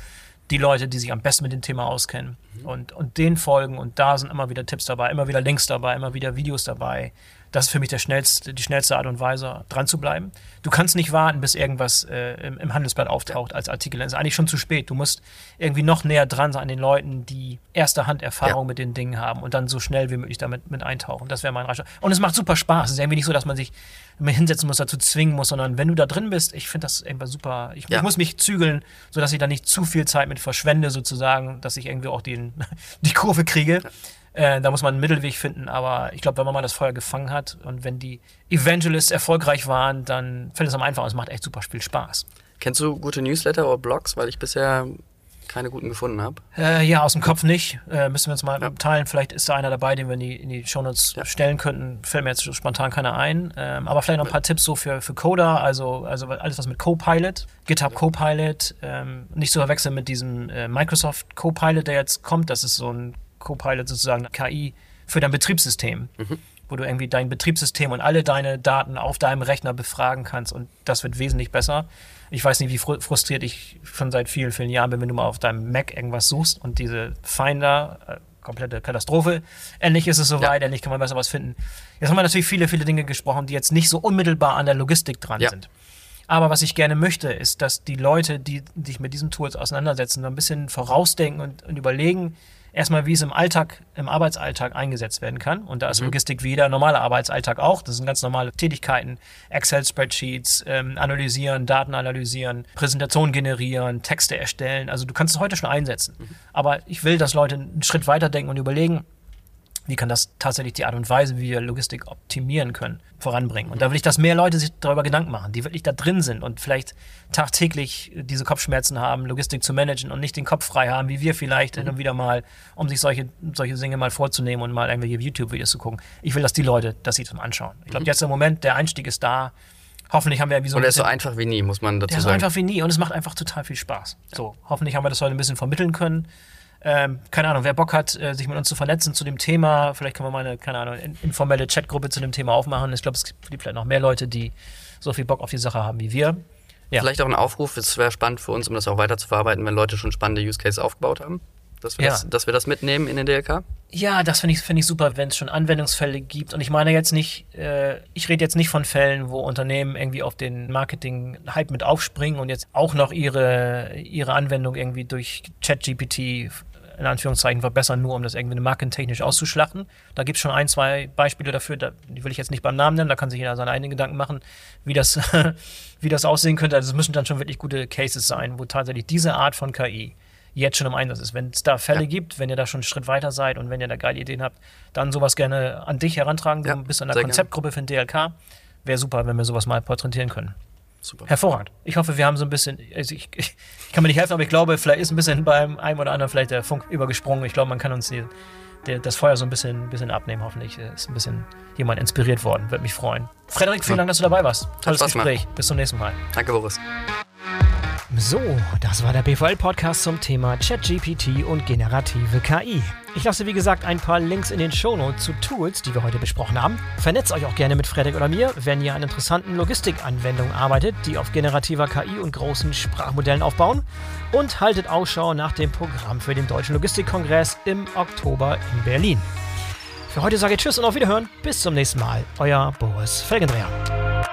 die Leute, die sich am besten mit dem Thema auskennen mhm. und, und denen folgen. Und da sind immer wieder Tipps dabei, immer wieder Links dabei, immer wieder Videos dabei. Das ist für mich der schnellste, die schnellste Art und Weise, dran zu bleiben. Du kannst nicht warten, bis irgendwas äh, im, im, Handelsblatt auftaucht als Artikel. Das ist eigentlich schon zu spät. Du musst irgendwie noch näher dran sein an den Leuten, die erste Hand Erfahrung ja. mit den Dingen haben und dann so schnell wie möglich damit mit eintauchen. Das wäre mein Ratschlag. Und es macht super Spaß. Es ist irgendwie nicht so, dass man sich hinsetzen muss, dazu zwingen muss, sondern wenn du da drin bist, ich finde das irgendwas super. Ich, ja. ich, muss mich zügeln, sodass ich da nicht zu viel Zeit mit verschwende, sozusagen, dass ich irgendwie auch den, die Kurve kriege. Ja. Äh, da muss man einen Mittelweg finden, aber ich glaube, wenn man mal das Feuer gefangen hat und wenn die Evangelists erfolgreich waren, dann fällt es am einfachsten. Es macht echt super viel Spaß. Kennst du gute Newsletter oder Blogs? Weil ich bisher keine guten gefunden habe. Äh, ja, aus dem Kopf nicht. Äh, müssen wir uns mal ja. teilen. Vielleicht ist da einer dabei, den wir in die, in die Shownotes ja. stellen könnten. Fällt mir jetzt spontan keiner ein. Ähm, aber vielleicht noch ein paar Tipps so für, für Coder, also, also alles was mit Copilot, GitHub Copilot, ähm, nicht zu verwechseln mit diesem äh, Microsoft Copilot, der jetzt kommt. Das ist so ein Copilot sozusagen KI für dein Betriebssystem. Mhm. Wo du irgendwie dein Betriebssystem und alle deine Daten auf deinem Rechner befragen kannst und das wird wesentlich besser. Ich weiß nicht, wie frustriert ich schon seit vielen, vielen Jahren bin, wenn du mal auf deinem Mac irgendwas suchst und diese Finder, äh, komplette Katastrophe. Endlich ist es soweit, ja. endlich kann man besser was finden. Jetzt haben wir natürlich viele, viele Dinge gesprochen, die jetzt nicht so unmittelbar an der Logistik dran ja. sind. Aber was ich gerne möchte, ist, dass die Leute, die sich mit diesen Tools auseinandersetzen, so ein bisschen vorausdenken und, und überlegen, erstmal, wie es im Alltag, im Arbeitsalltag eingesetzt werden kann. Und da ist Mhm. Logistik wie jeder normale Arbeitsalltag auch. Das sind ganz normale Tätigkeiten. Excel-Spreadsheets, ähm, analysieren, Daten analysieren, Präsentationen generieren, Texte erstellen. Also du kannst es heute schon einsetzen. Mhm. Aber ich will, dass Leute einen Schritt weiter denken und überlegen, wie kann das tatsächlich die Art und Weise, wie wir Logistik optimieren können, voranbringen. Und da will ich, dass mehr Leute sich darüber Gedanken machen, die wirklich da drin sind und vielleicht tagtäglich diese Kopfschmerzen haben, Logistik zu managen und nicht den Kopf frei haben, wie wir vielleicht und wieder mal, um sich solche, solche Dinge mal vorzunehmen und mal irgendwelche YouTube-Videos zu gucken. Ich will, dass die Leute das sich zum Anschauen. Ich glaube, jetzt im Moment, der Einstieg ist da. Hoffentlich haben wir ja wie so Und er ist so einfach wie nie, muss man dazu der ist so sagen. einfach wie nie und es macht einfach total viel Spaß. So, hoffentlich haben wir das heute ein bisschen vermitteln können. Ähm, keine Ahnung, wer Bock hat, äh, sich mit uns zu vernetzen zu dem Thema, vielleicht können wir mal eine, keine Ahnung, in, informelle Chatgruppe zu dem Thema aufmachen. Ich glaube, es gibt vielleicht noch mehr Leute, die so viel Bock auf die Sache haben wie wir. Ja. Vielleicht auch ein Aufruf, es wäre spannend für uns, um das auch weiter zu verarbeiten, wenn Leute schon spannende Use Cases aufgebaut haben. Dass wir, Ja. das, dass wir das mitnehmen in den DLK. Ja, das finde ich, finde ich super, wenn es schon Anwendungsfälle gibt. Und ich meine jetzt nicht, äh, ich rede jetzt nicht von Fällen, wo Unternehmen irgendwie auf den Marketing-Hype mit aufspringen und jetzt auch noch ihre, ihre Anwendung irgendwie durch ChatGPT in Anführungszeichen verbessern, nur um das irgendwie markentechnisch auszuschlachten. Da gibt es schon ein, zwei Beispiele dafür, da, die will ich jetzt nicht beim Namen nennen, da kann sich jeder seine eigenen Gedanken machen, wie das, wie das aussehen könnte. Also es müssen dann schon wirklich gute Cases sein, wo tatsächlich diese Art von KI jetzt schon im Einsatz ist. Wenn es da Fälle Ja. gibt, wenn ihr da schon einen Schritt weiter seid und wenn ihr da geile Ideen habt, dann sowas gerne an dich herantragen. Du Ja, bist an der sehr gerne. Konzeptgruppe für den DLK. Wäre super, wenn wir sowas mal porträtieren können. Super. Hervorragend. Ich hoffe, wir haben so ein bisschen, also ich, ich, ich kann mir nicht helfen, aber ich glaube, vielleicht ist ein bisschen beim einem oder anderen vielleicht der Funk übergesprungen. Ich glaube, man kann uns die, der, das Feuer so ein bisschen, bisschen abnehmen. Hoffentlich ist ein bisschen jemand inspiriert worden. Würde mich freuen. Frederik, vielen Dank, dass du dabei warst. Tolles. Gespräch. Bis zum nächsten Mal. Danke, Boris. So, das war der BVL-Podcast zum Thema ChatGPT und generative KI. Ich lasse, wie gesagt, ein paar Links in den Shownotes zu Tools, die wir heute besprochen haben. Vernetzt euch auch gerne mit Frederik oder mir, wenn ihr an interessanten Logistikanwendungen arbeitet, die auf generativer KI und großen Sprachmodellen aufbauen. Und haltet Ausschau nach dem Programm für den Deutschen Logistikkongress im Oktober in Berlin. Für heute sage ich Tschüss und auf Wiederhören. Bis zum nächsten Mal. Euer Boris Felgendreher.